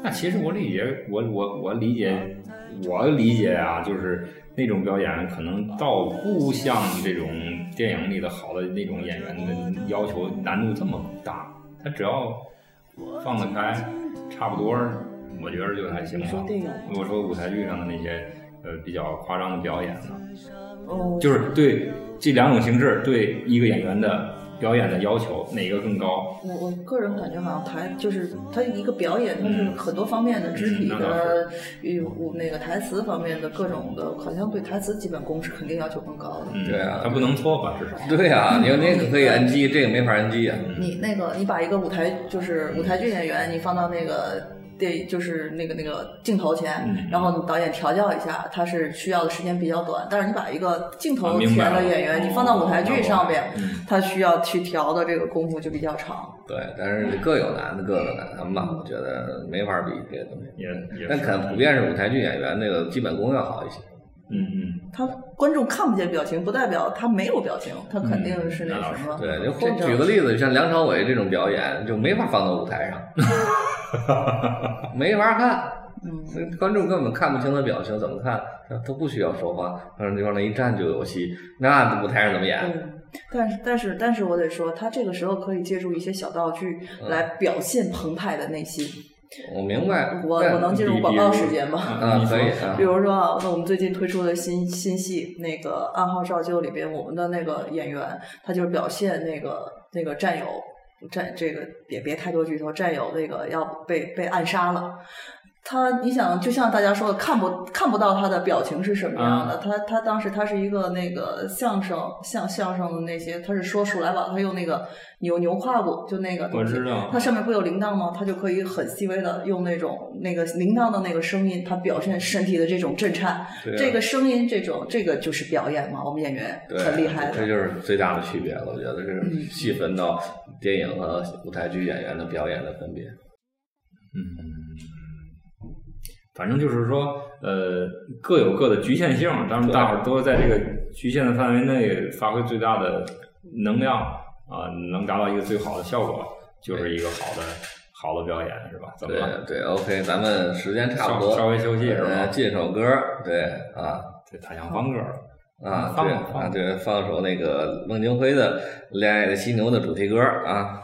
那其实我理解，我我我理解，我理解啊，就是那种表演可能倒不像这种电影里的好的那种演员的要求难度这么大，他只要放得开，差不多，我觉得就还行了你说电影。我说舞台剧上的那些呃比较夸张的表演呢，哦，就是对这两种形式对一个演员的表演的要求哪个更高？我我个人感觉好像台就是它一个表演，它是很多方面的肢体的，与我那个台词方面的各种的，好像对台词基本功是肯定要求更高的。嗯，对啊他不能搓吧，至少。对啊、你说那个可以 NG，这个没法 NG 啊。你那个你把一个舞台就是舞台剧演员，你放到那个电就是那个那个镜头前，嗯然后导演调教一下，他是需要的时间比较短。但是你把一个镜啊头前的演员，你放到舞台剧上边嗯，他需要去调的这个功夫就比较长。对，但是各有难的，各有难吧。我觉得没法比这些东西。也也但可能普遍是舞台剧演员那个基本功要好一些。嗯嗯。他观众看不见表情，不代表他没有表情，他肯定是那什么。对，就举个例子，像梁朝伟这种表演就没法放到舞台上，没法看。嗯，观众根本看不清他表情，怎么看？他不需要说话，让地方那一站就有戏。那舞台上怎么演？嗯，但是但是但是我得说，他这个时候可以借助一些小道具嗯来表现澎湃的内心。我明白。但我我能进入广告时间吗？啊你，说可以啊比。如说啊，那我们最近推出的新新戏那个《暗号照旧》里边，我们的那个演员，他就是表现那个那个战友战这个也别太多剧透，战友那个要被被暗杀了。他，你想，就像大家说的，看不看不到他的表情是什么样的。他他当时他是一个那个相声相相声的那些，他是说鼠来宝，他用那个牛牛胯骨，就那个我知道它上面不有铃铛吗？他就可以很细微的用那种那个铃铛的那个声音，他表现身体的这种震颤。这个声音，这种这个就是表演嘛，我们演员对，很厉害的。这就是最大的区别了。我觉得这是嗯细分到电影和舞台剧演员的表演的分别。嗯，反正就是说，呃，各有各的局限性，当然大伙儿都在这个局限的范围内发挥最大的能量啊、能达到一个最好的效果，就是一个好的好的表演，是吧？怎么对了？对，OK，咱们时间差不多，稍稍微休息是吧呃进首歌，对啊对，他想放歌了。啊，放对放啊，对，放首那个孟京辉的《恋爱的犀牛》的主题歌啊。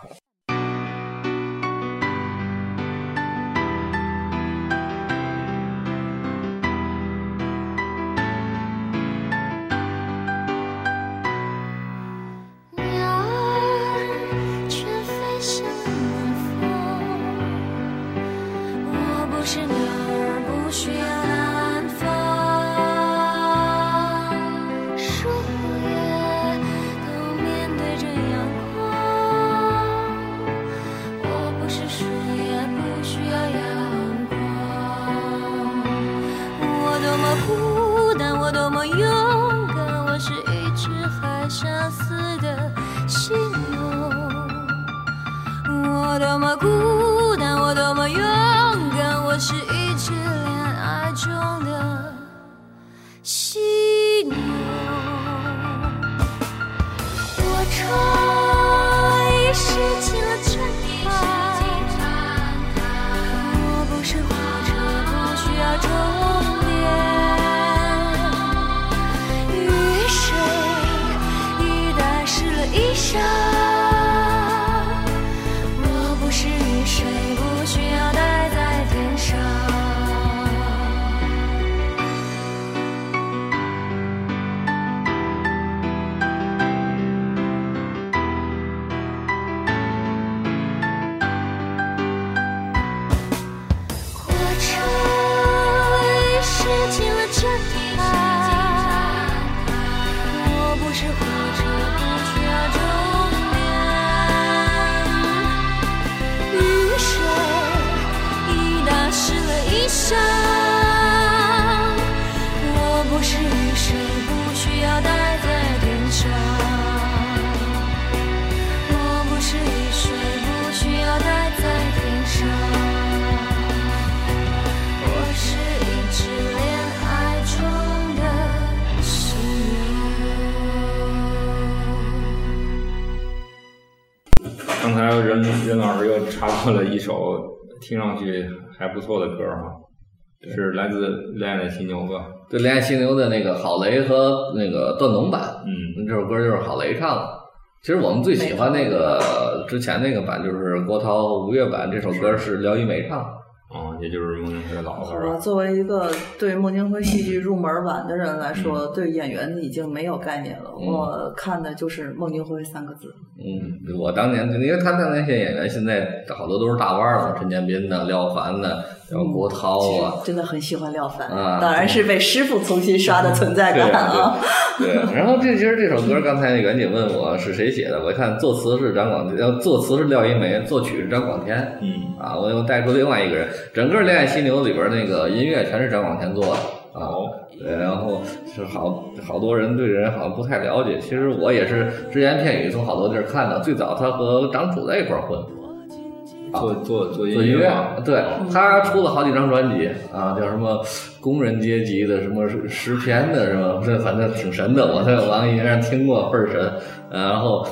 任任老师又插播了一首听上去还不错的歌哈，是来自《恋爱的犀牛》吧？对，恋爱犀牛的那个郝雷和那个段龙版，嗯，这首歌就是郝雷唱的。其实我们最喜欢那个之前那个版，就是郭涛、吴越版，这首歌是廖一梅唱的。哦，也就是孟京辉的老师我。作为一个对孟京辉戏剧入门晚的人来说，对演员已经没有概念了。嗯我看的就是孟京辉三个字。嗯，我当年因为他的那些演员，现在好多都是大腕儿了，陈建斌的、廖凡呐，然后郭涛啊，真的很喜欢廖凡，啊当然是被师傅重新刷的存在感啊。对，然后这其实这首歌，刚才袁姐问我是谁写的，我一看作词是张广，要，作词是廖一梅，作曲是张广天。嗯，啊，我又带出另外一个人，整个《恋爱犀牛》里边那个音乐全是张广天做的啊。哦，对，然后是好好多人对这人好像不太了解，其实我也是只言片语从好多地儿看到，最早他和张楚在一块儿混，做做做做音乐对他出了好几张专辑啊，叫什么工人阶级的什么诗篇的什么？这反正挺神的，我在网易云上听过，倍儿神。呃然后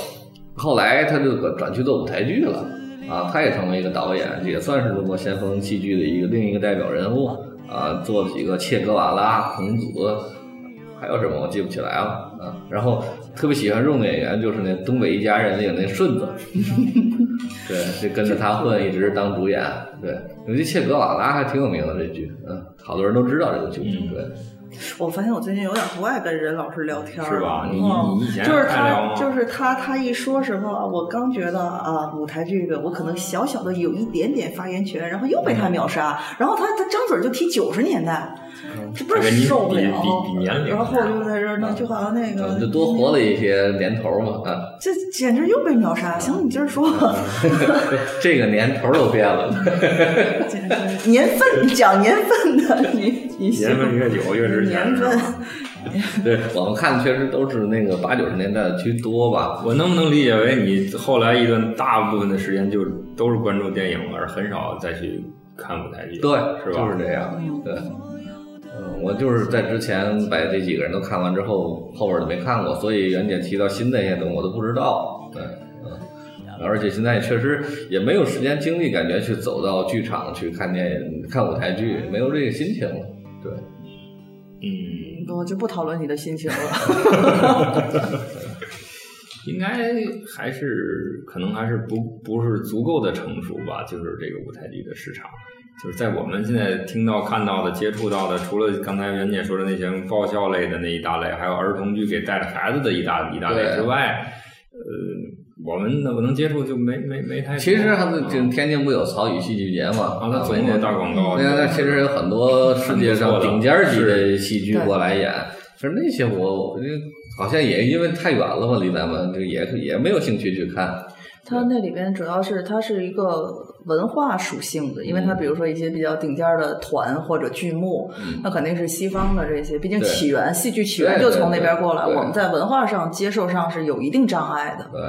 后来他就转去做舞台剧了啊，他也成为一个导演，也算是中国先锋戏剧的一个另一个代表人物啊，做了几个切格瓦拉、孔子。还有什么我记不起来了啊。然后特别喜欢用的演员就是那《东北一家人》里有那顺子，对，就跟着他混，一直当主演。对，尤其切格瓦拉还挺有名的这剧，嗯，好多人都知道这个剧。嗯对，我发现我最近有点不爱跟任老师聊天儿是吧你以前就是他，就是他，他一说什么，我刚觉得啊，舞台剧我可能小小的有一点点发言权，然后又被他秒杀，然后他他张嘴就提九十年代，这不是受不了比比比年龄然后我就在这儿，那就好像那个就多活了一些年头嘛，啊，这简直又被秒杀。行，你接着说，这个年头都变了。年份讲年份的，你你年份越久越值钱。年份。对我们看的确实都是那个八九十年代的居多吧。我能不能理解为你后来一段大部分的时间就都是关注电影，而很少再去看舞台剧？对，是吧？就是这样。对，嗯，我就是在之前把这几个人都看完之后，后边就没看过，所以袁姐提到新的一些东西我都不知道。对，嗯，而且现在也确实也没有时间精力，感觉去走到剧场去看电影、看舞台剧，没有这个心情了。对，嗯，我就不讨论你的心情了。应该还是可能还是不不是足够的成熟吧，就是这个舞台剧的市场。就是在我们现在听到、看到的、接触到的，除了刚才袁姐说的那些爆笑类的那一大类，还有儿童剧给带着孩子的一大一大类之外，呃，我们能不能接触就没没没太多。其实还是啊就天津不有曹禺戏剧节嘛？啊，那总有大广告。那那其实有很多世界上顶尖儿级的戏剧过来演，其实那些我我好像也因为太远了嘛，离咱们就也也没有兴趣去看。它那里边主要是它是一个文化属性的，因为它嗯。比如说一些比较顶尖儿的团或者剧目，嗯。那肯定是西方的这些，毕竟起源戏剧起源就从那边过来，我们在文化上接受上是有一定障碍的。对，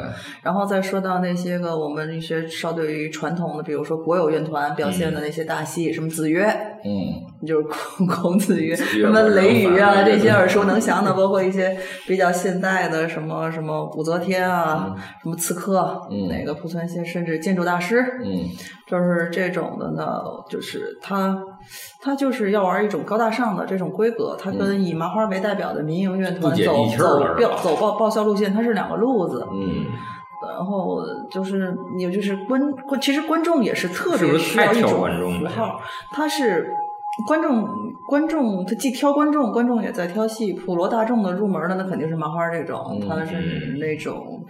然后再说到那些个我们一些稍对于传统的，比如说国有院团表现的那些大戏，什么子曰，嗯，就是孔 孔子曰，什么雷雨啊，这些耳熟 能详的，包括一些比较现代的，什么什么武则天啊，什么刺客，嗯哪个濮存昕，甚至建筑大师，嗯，就是这种的呢，就是他他就是要玩一种高大上的这种规格，他跟以麻花为代表的民营乐团走走标走报报销路线，它是两个路子。嗯，然后就是也就是观观，其实观众也是特别需要一种符号，他是观众观众他既挑观众，观众也在挑戏，普罗大众的入门的那肯定是麻花这种，嗯他是那种。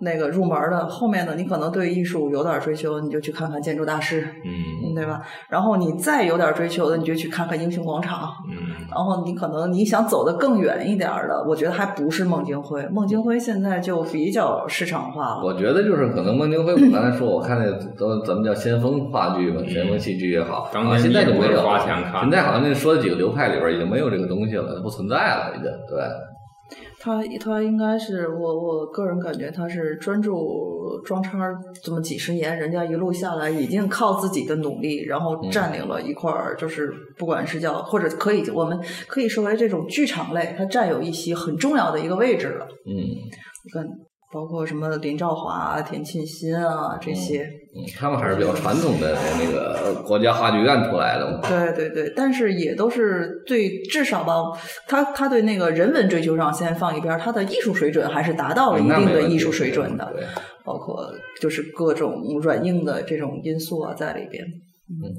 那个入门的，后面的你可能对艺术有点追求，你就去看看《建筑大师》，嗯对吧？然后你再有点追求的，你就去看看《英雄广场》。嗯然后你可能你想走得更远一点的，我觉得还不是孟京辉。孟京辉现在就比较市场化了。我觉得就是可能孟京辉，我刚才说，我看那都咱们叫先锋话剧吧，先锋戏剧也好，啊现在就没有现在好像那说的几个流派里边已经没有这个东西了，不存在了，已经对。他他应该是我我个人感觉他是专注装叉儿这么几十年，人家一路下来已经靠自己的努力，然后占领了一块儿，就是不管是叫或者可以我们可以说为这种剧场类，他占有一席很重要的一个位置了。嗯你看，包括什么林兆华啊、田沁鑫啊这些。嗯，他们还是比较传统的那个国家话剧院出来的嘛。对对对，但是也都是对，至少吧，他他对那个人文追求上先放一边，他的艺术水准还是达到了一定的艺术水准的，对，包括就是各种软硬的这种因素啊在里边。嗯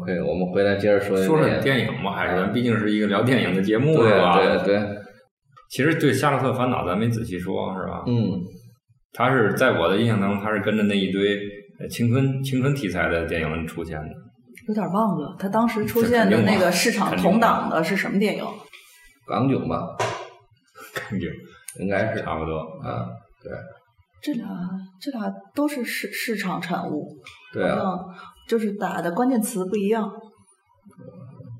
OK，我们回来接着说说说电影嘛，还是咱毕竟是一个聊电影的节目，对是吧？对对，其实对《夏洛特烦恼》咱没仔细说，是吧？嗯他是在我的印象当中，他是跟着那一堆呃青春青春题材的电影出现的。有点忘了，他当时出现的那个市场同档的是什么电影？港囧吧，港囧应该是差不多。啊，对这俩这俩都是市市场产物，对啊，就是打的关键词不一样。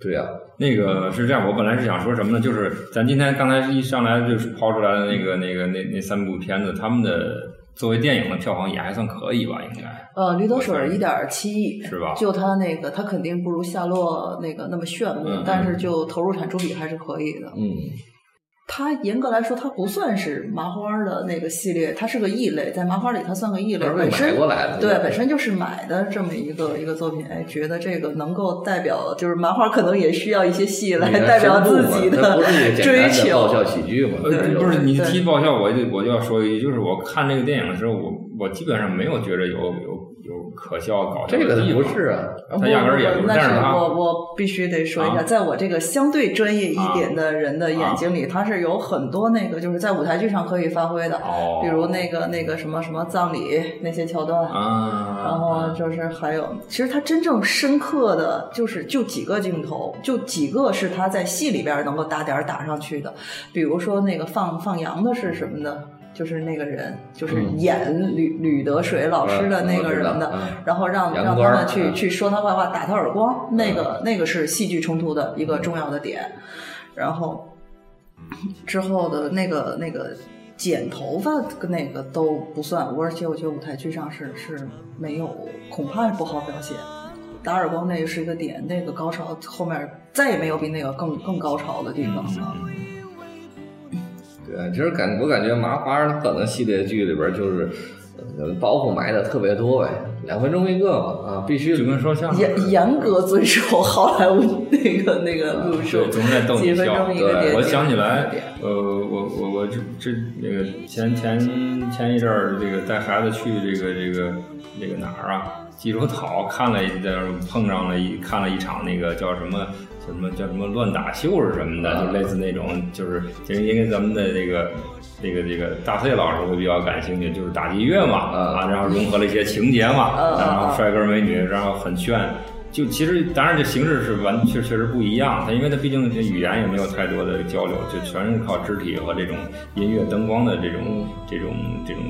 对啊，那个是这样，我本来是想说什么呢？就是咱今天刚才一上来就是抛出来的那个、那个、那那三部片子，他们的作为电影的票房也还算可以吧？应该呃，驴得水我觉得一点七亿是吧就它那个，它肯定不如夏洛那个那么炫目，嗯但是就投入产出比还是可以的。嗯它严格来说，它不算是麻花的那个系列，它是个异类，在麻花里它算个异类，它是买本身过来的对，本身就是买的这么一个一个作品，哎，觉得这个能够代表，就是麻花可能也需要一些戏来代表自己它不是一个简追求爆笑求。喜剧嘛？呃对不是你对提爆笑，我就我就要说一句，就是我看这个电影的时候，我我基本上没有觉得有有有可笑搞笑这个的。不是啊，他压根儿也不是不那是但是我我必须得说一下，啊在我这个相对专业一点的人的眼睛里，他是有很多那个就是在舞台剧上可以发挥的，哦，比如那个那个什么什么葬礼那些桥段。啊，然后就是还有，其实他真正深刻的就是就几个镜头，就几个是他在戏里边能够打点儿打上去的，比如说那个放放羊的是什么的，就是那个人，就是嗯。演吕吕德水老师的那个人的，然后让让他们去嗯。去说他坏话，打他耳光，那个那个是戏剧冲突的一个重要的点，然后之后的那个那个剪头发跟那个都不算，而且我觉得舞台剧上是是没有，恐怕不好表现。打耳光那个是一个点，那个高潮后面再也没有比那个更更高潮的地方了。对啊，其实感我感觉麻花可能系列剧里边就是呃包袱埋的特别多呗，两分钟一个嘛啊，必须就跟说相声严严格遵守好莱坞那个那个路数对，总是在逗你笑。钟一个点。我想起来呃，我我我这这那个前前前一阵儿，这个带孩子去这个这个这个哪儿啊？济州岛看了碰上了一看了一场那个叫什么叫什么叫什么乱打秀是什么的，就类似那种，就是其实因为咱们的这个这个这个大飞老师会比较感兴趣，就是打击乐嘛嗯啊，然后融合了一些情节嘛，嗯嗯然后嗯帅哥美女，然后很炫。就其实当然这形式是完确确实不一样，它因为它毕竟这语言也没有太多的交流，就全是靠肢体和这种音乐灯光的这种这种这种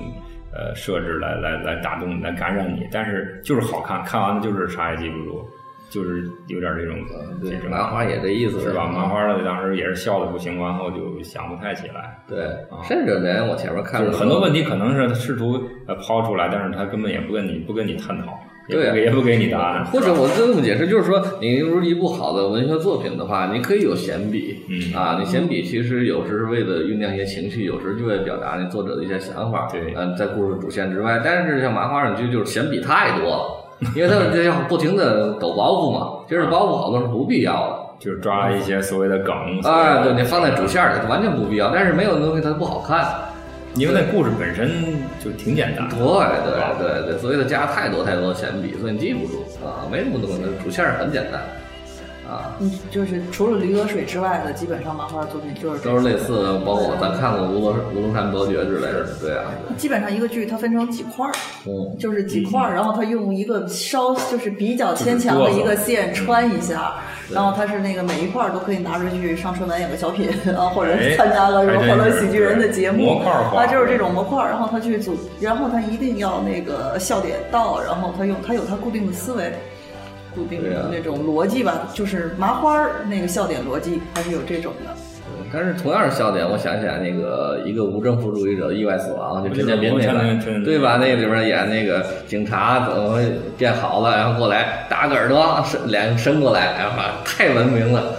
呃设置来来来打动你，来感染你，但是就是好看，看完了就是啥也记不住，就是有点这种这对，麻花也这意思。是吧？麻花的当时也是笑的不行，完后就想不太起来。对啊，甚至连我前面看就是很多问题可能是他试图呃抛出来，但是他根本也不跟你不跟你探讨，对。啊也不给你答案，或者我这么解释，就是说，你如一部好的文学作品的话，你可以有闲笔，嗯。啊，你闲笔其实有时是为了酝酿一些情绪，有时就为了表达你作者的一些想法，对。嗯、在故事主线之外。但是像麻花上就就是闲笔太多了，因为他们这要不停的抖包袱嘛，其实包袱好多是不必要的。就是抓一些所谓的梗，哎，对你放在主线里完全不必要，但是没有东西它不好看。因为那故事本身就挺简单，对对对对，所以它加太多太多闲笔，所以你记不住啊，没什么东西，主线很简单啊。嗯，就是除了《驴得水》之外的，基本上漫画作品就是都是类似的，包括咱看过《吴罗吴龙山伯爵》之类的，对啊，基本上一个剧它分成几块儿，嗯，就是几块儿，然后它用一个稍就是比较牵强的一个线穿一下，然后它是那个每一块儿都可以拿出去上春晚演个小品啊，或者哎参加个什么欢乐喜剧人的节目模块化啊，就是这种模块儿，然后他去组，然后他一定要那个笑点到，然后他用他有他固定的思维。固定对啊的那种逻辑吧，就是麻花儿那个笑点逻辑，还是有这种的。但是同样是笑点，我想起来那个一个无政府主义者的意外死亡，就陈建斌那陈版陈，对吧？那个里边演那个警察怎么变好了，然后过来打个耳朵，伸脸伸过来，哎呀，太文明了。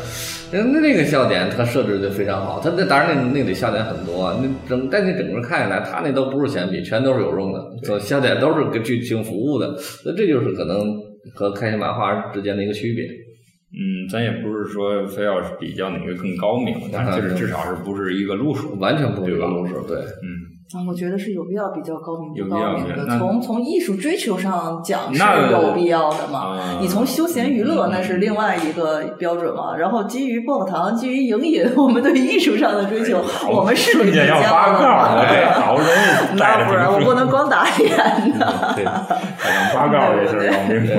那那个笑点他设置的非常好，他那当然那那得笑点很多，那整但你整个看下来，他那都不是闲笔，全都是有用的，所笑点都是给剧情服务的，那这就是可能和开心麻花之间的一个区别。嗯，咱也不是说非要比较哪个更高明，但是 至少是不是一个路数，完全不是一？个路数，对。嗯，啊，我觉得是有必要比较高明有必要不高明的。从从艺术追求上讲是有必要的嘛。啊你从休闲娱乐那是另外一个标准嘛。然后基于薄荷糖，基于影饮，我们对艺术上的追求，我们是比瞬间要较的八杠嘛。了，这好不容易那不然我不能光打脸的，对，反正八杠这事儿要明白。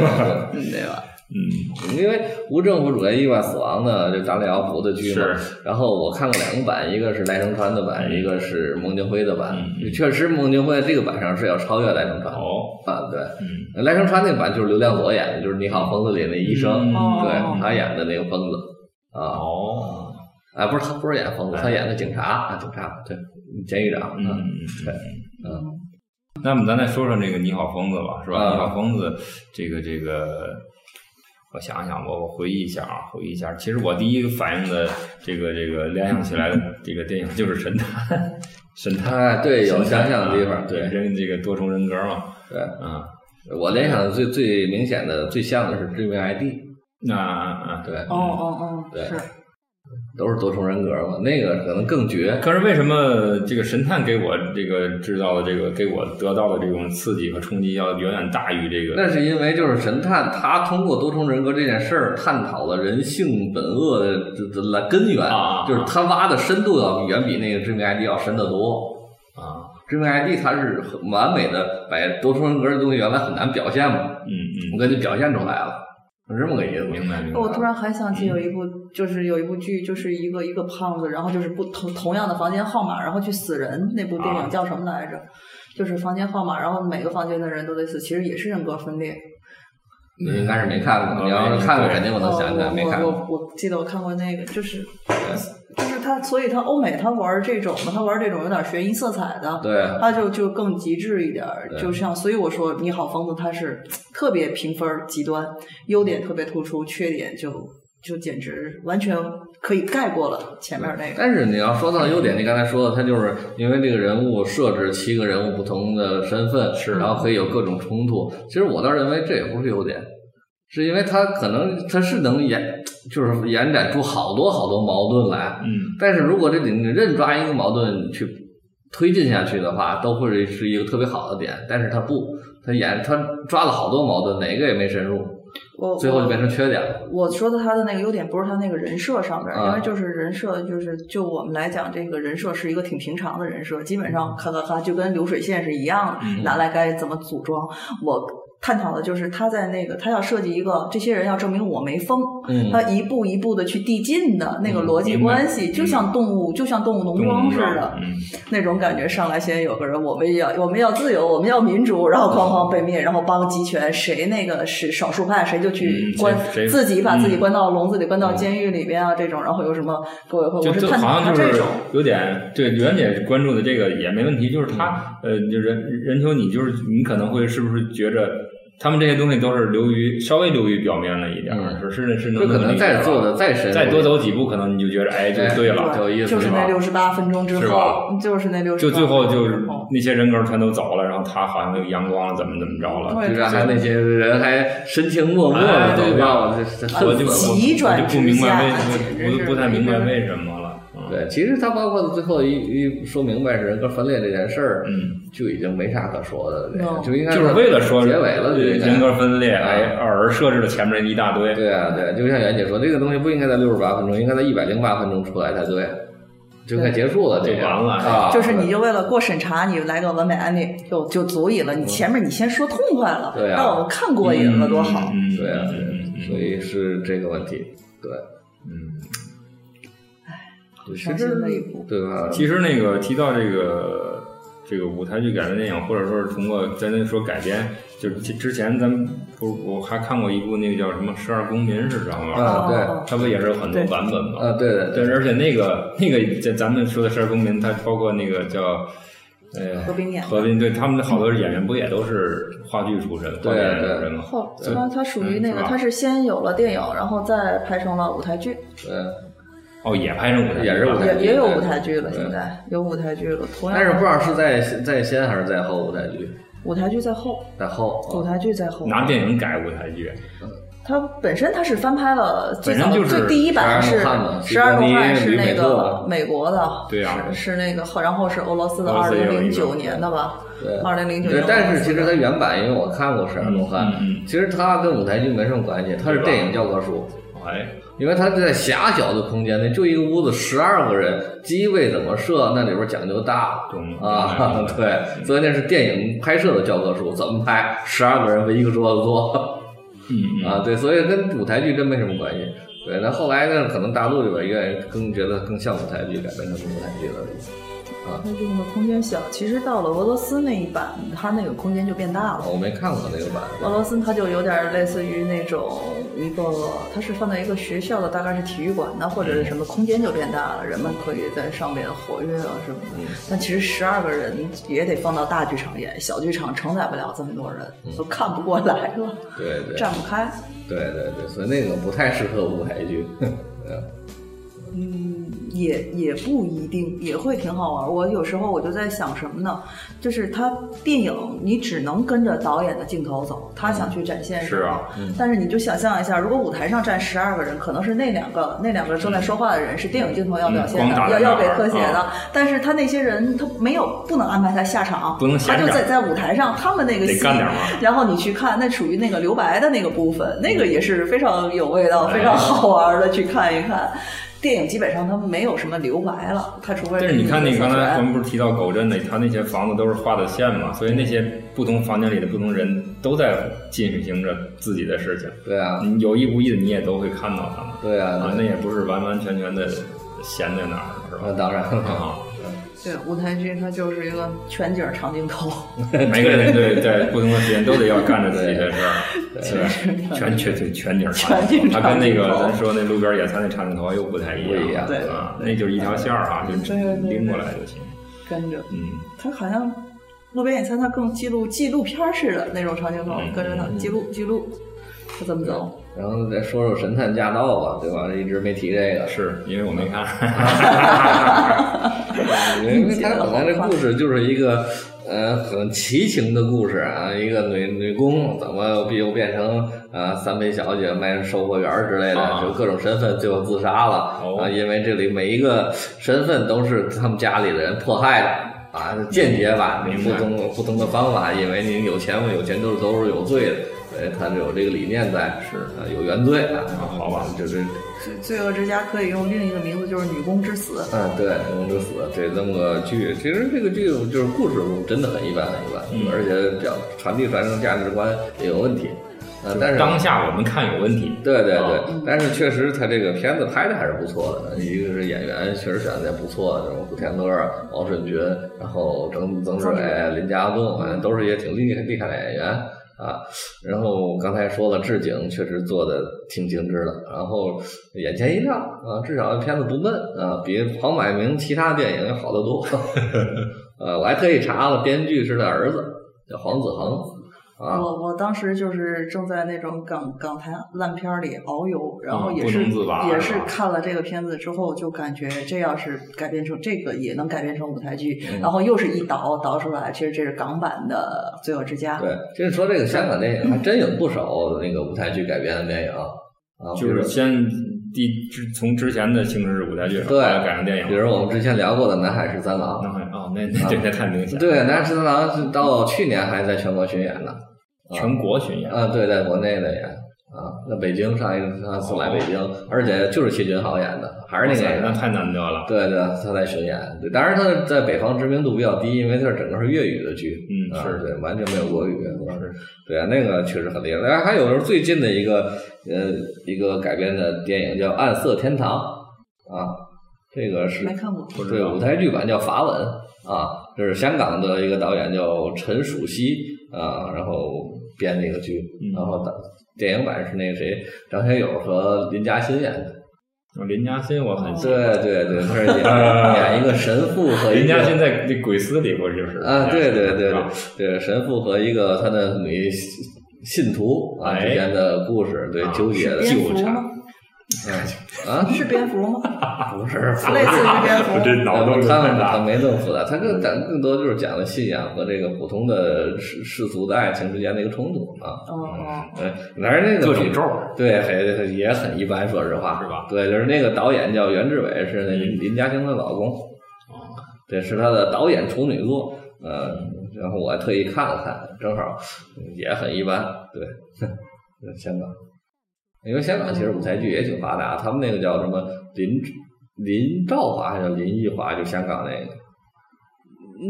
嗯对吧？嗯，因为无政府主义意外死亡呢，就咱俩要补的剧嘛。是然后我看过两个版，一个是赖声川的版，一个是孟京辉的版。嗯确实，孟京辉这个版上是要超越赖声川。哦，啊，对，嗯，赖声川那版就是刘亮佐演的，就是《你好，疯子》里那医生，嗯对哦他演的那个疯子啊。哦，啊，不是他不是演疯子，他演的警察啊，警察对，监狱长。嗯对嗯。那么咱再说说这个《你好，疯子》吧，是吧？啊你好，疯子》这个这个，我想想，我我回忆一下啊，回忆一下。其实我第一个反应的这个这个联想起来的 这个电影就是《神探》，神探。哎，对，有想象的地啊方，对人这个多重人格嘛，对。啊，我联想的最最明显的、最像的是致命 ID，那啊，对，哦哦哦，对是。都是多重人格嘛，那个可能更绝。可是为什么这个神探给我这个制造的这个给我得到的这种刺激和冲击要远远大于这个？那是因为就是神探，他通过多重人格这件事儿，探讨了人性本恶的来根源，啊就是他挖的深度要远比那个致命 ID 要深得多。啊，致命 ID 它是很完美的把多重人格的东西原来很难表现嘛，嗯嗯，我给你表现出来了，是这么个意思。明白明白。我突然还想起有一部，就是有一部剧，就是一个一个胖子，然后就是不同同样的房间号码，然后去死人。那部电啊影叫什么来着？就是房间号码，然后每个房间的人都得死，其实也是人格分裂。你应该是没看过，你要是看过，肯定我能想起来。没看我过，我我记得我看过那个，就是他，所以他欧美他玩这种的，他玩这种有点悬疑色彩的，对，他就就更极致一点就像所以我说《你好，疯子》他是特别评分极端，优点特别突出，缺点就就简直完全可以盖过了前面那个。但是你要说到优点，你刚才说的，他就是因为这个人物设置七个人物不同的身份，是然后可以有各种冲突。其实我倒认为这也不是优点，是因为他可能他是能延，就是延展出好多好多矛盾来。嗯但是如果这里你任抓一个矛盾去推进下去的话，都会是一个特别好的点。但是他不，他演他抓了好多矛盾，哪个也没深入，我最后就变成缺点了。我说的他的那个优点不是他那个人设上边儿，啊因为就是人设，就是就我们来讲，这个人设是一个挺平常的人设，基本上咔咔咔就跟流水线是一样的，嗯拿来该怎么组装。我探讨的就是他在那个他要设计一个这些人要证明我没疯，嗯。他一步一步的去递进的那个逻辑关系，就像动物就像动物农庄似的。嗯，那种感觉上来，先有个人，我们要我们要自由，我们要民主，然后哐哐被灭，然后帮集权，谁那个是少数派，谁就去嗯关、自己把自己嗯。关到笼子里，关到监狱里边啊，这种，然后有什么革委会，我是探讨他这种。有点对袁姐关注的这个也没问题，就是他呃，就人人球，你就是你可能会是不是觉着他们这些东西都是流于稍微流于表面了一点是是是能就可能再做的的再深再多走几步，可能你就觉得哎，就哎对了，就有意思就是吧那六十八分钟之后，就是那六十，就最后就是那些人格全都走了，然后他好像有阳光了，怎么怎么着了。对居然还那些人还深情脉脉的走掉了，我就我就不明白为什么我就不太明白为什么对，其实他包括最后一一说明白是人格分裂这件事儿，嗯，就已经没啥可说的了，就应该就是为了说结尾了，就人格分裂，啊哎，而设置了前面一大堆。对啊，对，就像袁姐说，这个东西不应该在六十八分钟，应该在一百零八分钟出来才对，就该结束了，这个就完了啊。就是你就为了过审查，你来个完美 ending 就就足以了。你前面你先说痛快了，对啊让我们看过瘾了，多好。嗯，对啊，所以是这个问题。对其伤心实的一部对吧？其实那个提到这个这个舞台剧改编电影，或者说是通过咱那说改编，就是之之前咱们不我还看过一部那个叫什么《十二公民》是什么玩意儿？啊，对，哦它不也是有很多版本吗？啊，对对对，而且那个那个在咱们说的《十二公民》，它包括那个叫。呃，何冰演的何冰对他们好多演员不也都是话剧出身、对话剧演员对出身吗？后对它它属于那个，嗯是吧它是先有了电影，然后再拍成了舞台剧，对，哦，也拍成舞台剧了，也是舞台剧也也有舞台剧了，现在有舞台剧了。同样，但是不知道是在在先还是在后舞台剧，舞台剧在后，在后啊，舞台剧在后。拿电影改舞台剧，它本身它是翻拍了，最早就是最第一版是12怒汉嘛十二怒汉是那个美国的，对啊是是那个后，然后是俄罗斯的二零零九年的吧，对。二零零九年。，但是其实它原版，因为我看过《十二怒汉》其实它跟舞台剧没什么关系，它是电影教科书。哎，因为它在狭小的空间内，就一个屋子，十二个人，机位怎么设，那里边讲究大懂啊 对，所以那是电影拍摄的教科书，怎么拍，十二个人围一个桌子坐。嗯嗯。啊，对，所以跟舞台剧真没什么关系。对，那后来呢，可能大陆这边愿意更觉得更像舞台剧，改编成舞台剧了。它用的空间小，其实到了俄罗斯那一版，它那个空间就变大了。我没看过那个版俄罗斯它就有点类似于那种一个，它是放在一个学校的，大概是体育馆呢，或者是什么空间就变大了，人们可以在上面活跃啊什么的。但其实十二个人也得放到大剧场演，小剧场承载不了这么多人，都看不过来了，对对站不开。对对对，所以那个不太适合舞台剧。对 嗯，也也不一定，也会挺好玩。我有时候我就在想什么呢？就是他电影你只能跟着导演的镜头走，他想去展现什么是啊但是你就想象一下，如果舞台上站十二个人，可能是那两个那两个正在说话的人是电影镜头要表现的，嗯要要给特写的。啊但是他那些人他没有不能安排他下场，不能他就在在舞台上他们那个得戏干点嘛，然后你去看，那属于那个留白的那个部分，那个也是非常有味道、哎非常好玩的，去看一看。电影基本上它没有什么留白了，它除非但是你看那个刚才我咱们不是提到狗镇的，他那些房子都是画的线嘛，所以那些不同房间里的不同人都在进行着自己的事情，对啊，你有意无意的你也都会看到他们。对啊，啊，那也不是完完全全的闲在那儿，是吧？那当然了。啊，对舞台剧它就是一个全景长镜头，每个人对在不同的时间都得要干着自己的事儿，对，全全全全景长全景它跟那个咱说那路边野餐那长镜头又不太一样，对啊，那就是一条线儿啊，就拎过来就行。跟着嗯，它好像路边野餐，它更记录纪录片似的那种长镜头，嗯跟着它记录记录，它怎么走。然后再说说《神探驾到》吧，对吧？一直没提这个，是因为我没看，因为它本来这故事就是一个呃很奇情的故事啊，一个女女工怎么又变成啊三陪小姐卖售货员之类的，啊就各种身份，最后自杀了哦啊，因为这里每一个身份都是他们家里的人迫害的。啊，间接吧，你不同不同的方法，因为你有钱不有钱都是都是有罪的对，他有这个理念在，是啊，有原罪啊，好吧就是罪罪恶之家可以用另一个名字，就是女工之死。嗯，对，《女工之死》这这么个剧，其实这个剧就是故事真的很一般，很一般，嗯而且表传递传承价值观也有问题。呃，但是当下我们看有问题，对对啊对，但是确实他这个片子拍的还是不错的。一个是演员确实选的也不错，这种古天乐、王顺军，然后曾曾志伟、林家栋，反正都是一些挺厉害厉害的演员啊。然后刚才说了，置景确实做的挺精致的，然后眼前一亮啊，至少片子不闷啊，比黄百鸣其他电影要好得多。呃，我还特意查了，编剧是他儿子，叫黄子恒啊。我我当时就是正在那种港港台烂片里遨游，然后也是、也是看了这个片子之后，就感觉这要是改编成这个也能改编成舞台剧，嗯然后又是一导导出来，其实这是港版的《罪恶之家》。对，就是说这个香港电影还真有不少那个舞台剧改编的电影啊，就是先第之从之前的形式舞台剧，对改成电影，比如我们之前聊过的《南海十三郎南海哦，那那这这太明显》，了，对，《南海十三郎》是到去年还在全国巡演呢，全国巡演，啊，对，在国内的演啊，那北京上一上次来北京，而且就是谢君豪演的，还是那个演员。那太难得了，对对，他在巡演，对，当然他在北方知名度比较低，因为他是整个是粤语的剧，啊嗯是对，完全没有国语，是，对啊，那个确实很厉害。然后还有最近的一个呃一个改编的电影叫《暗色天堂》啊，这个是没看过。对，舞台剧版叫《法吻》啊，这是香港的一个导演叫陈蜀熙啊，然后编的一个剧，嗯然后的电影版是那个谁张学友和林嘉欣演的。林嘉欣我很喜欢，对对对，他是演 演一个神父和林嘉欣在那《鬼司》里不就是啊，对对对啊对对，神父和一个他的女信徒啊哎之间的故事，对啊纠结的蝙纠缠？嗯。啊，是蝙蝠吗？不是 类似于蝙蝠。这脑洞他们他太大，没那么复杂，他更讲更多就是讲的信仰和这个普通的世世俗的爱情之间的一个冲突啊。哦哦，对，反正那个各种咒。对，很也很一般，说实话，是吧。对，就是那个导演叫袁志伟，是那林林嘉欣的老公，哦。对，是他的导演处女作，嗯，然后我还特意看了看，正好也很一般，对，香港，因为香港其实舞台剧也挺发达，他们那个叫什么林林兆华还是叫林奕华，就香港那个，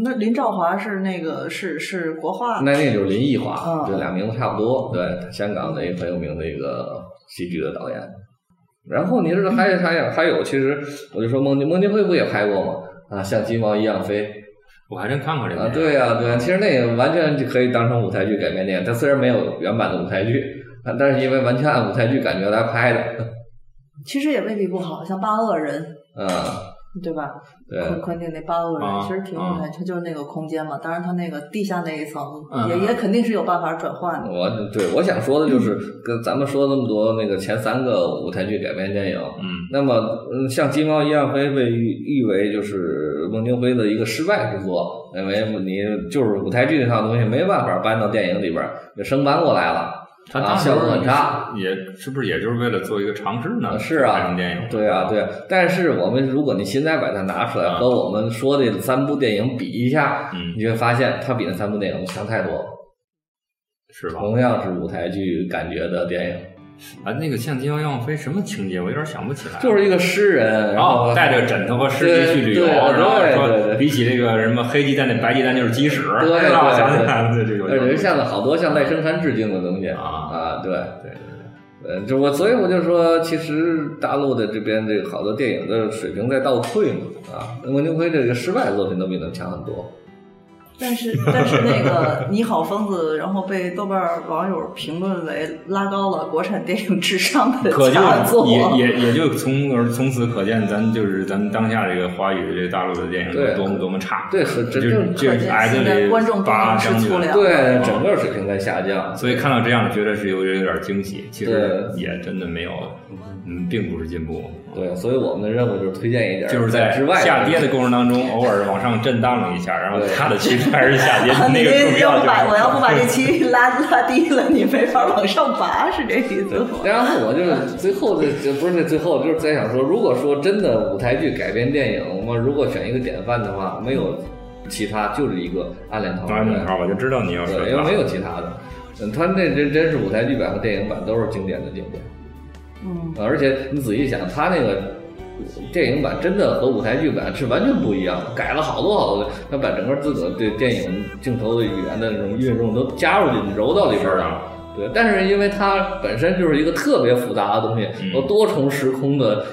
那林兆华是那个是是国画那那个就是林奕华，嗯这俩名字差不多，对，香港的一个很有名的一个戏剧的导演。然后你知道还有还有还有，其实我就说孟京孟京辉不也拍过吗？啊，像鸡毛一样飞，我还真看过这个啊，对呀、对呀、其实那个完全就可以当成舞台剧改编电影，它虽然没有原版的舞台剧，啊但是因为完全按舞台剧感觉来拍的，其实也未必不好，像八恶人，啊，对吧？对昆昆汀那八恶人啊其实挺啊厉害，它就是那个空间嘛。当然，它那个地下那一层嗯也也肯定是有办法转换的。我对我想说的就是跟咱们说那么多那个前三个舞台剧改编电影，嗯，那么嗯，像《金毛一样飞》被誉誉为就是孟京辉的一个失败之作，因为你就是舞台剧那套东西没办法搬到电影里边儿，就生搬过来了。他效果很差，也是不是也就是为了做一个尝试呢？是啊拍成电影，对啊，对啊，但是我们如果你现在把它拿出来啊和我们说的三部电影比一下，嗯你就会发现它比那三部电影强太多了。是吧？同样是舞台剧感觉的电影，啊，那个像《金毛样飞》什么情节？我有点想不起来。就是一个诗人，然后哦，带着枕头和尸体去旅游，对后说比起这个什么黑鸡蛋，那白鸡蛋就是鸡屎，对？我对想起来了，对这个而且像好多向赖声川致敬的东西啊啊，对。对对呃，就我，所以我就说，其实大陆的这边这个好多电影的水平在倒退嘛，啊，孟京辉这个失败的作品都比他强很多。但是但是那个《你好，疯子》，然后被豆瓣网友评论为拉高了国产电影智商的可就。也也也就从而从此可见，咱就是咱们当下这个华语这大陆的电影对有多么多么差。对，很就真正就可见矮子里观众都拔能吃将军对整个水平在下降。所以看到这样，觉得是有有点惊喜。其实也真的没有，嗯，并不是进步。对，所以我们的任务就是推荐一点，就是在之外下跌的过程当中，偶尔往上震荡了一下，然后对它的其实还是下跌，你那个重要要就是不把我要不把这期 拉拉低了，你没法往上拔，是这意思吗？然后我就是 最后的，就不是那最后，就是在想说，如果说真的舞台剧改编电影，我如果选一个典范的话，没有其他，就是一个《暗恋桃花源》啊，你好，我就知道你要说对，因为没有其他的。嗯，他那真真是舞台剧版和电影版都是经典的经典。嗯，而且你仔细想，他那个电影版真的和舞台剧版是完全不一样的，改了好多好多的，他把整个自个对电影镜头的语言的那种运用都加入进去，揉到里边儿了。对，但是因为它本身就是一个特别复杂的东西，嗯有多重时空的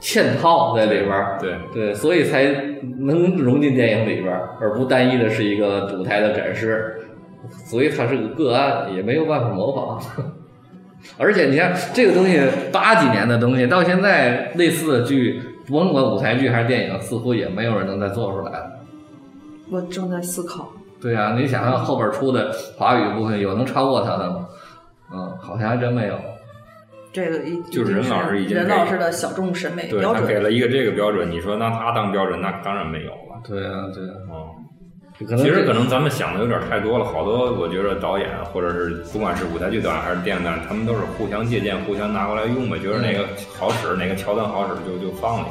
嵌套在里边儿，对对，所以才能融进电影里边儿，而不单一的是一个舞台的展示。所以它是个个案，也没有办法模仿。而且你看这个东西，八几年的东西，到现在类似的剧，甭管舞台剧还是电影，似乎也没有人能再做出来了。我正在思考。对呀、你想想后边出的华语部分，有能超过他的吗？嗯，好像还真没有。这个一就是任老师已经任老师的小众审美标准。他给了一个这个标准，你说拿他当标准，那当然没有了。对啊，对啊，嗯。可能其实可能咱们想的有点太多了，好多我觉得导演或者是不管是舞台剧导演还是电影导演，他们都是互相借鉴、互相拿过来用吧，觉得哪个好使，哪个桥段好使就就放里，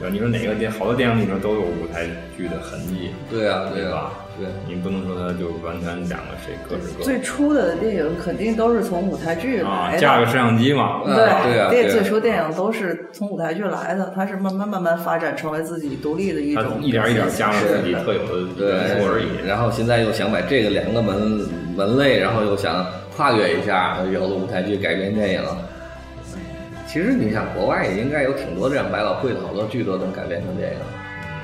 对吧？你说哪个电好多电影里面都有舞台剧的痕迹，对啊，对啊对吧，对。你不能说它就完全两个谁各是各最初的电影肯定都是从舞台剧啊，来的。架个摄像机嘛，嗯对对啊电最初电影都是从舞台剧来的，它是慢慢慢慢发展成为自己独立的一种一点一点加入自己特有的元素而已。然后现在又想把这个两个门门类，然后又想跨越一下，有了舞台剧改编电影。其实你想，国外也应该有挺多这样百老汇的好多剧都能改编成电影，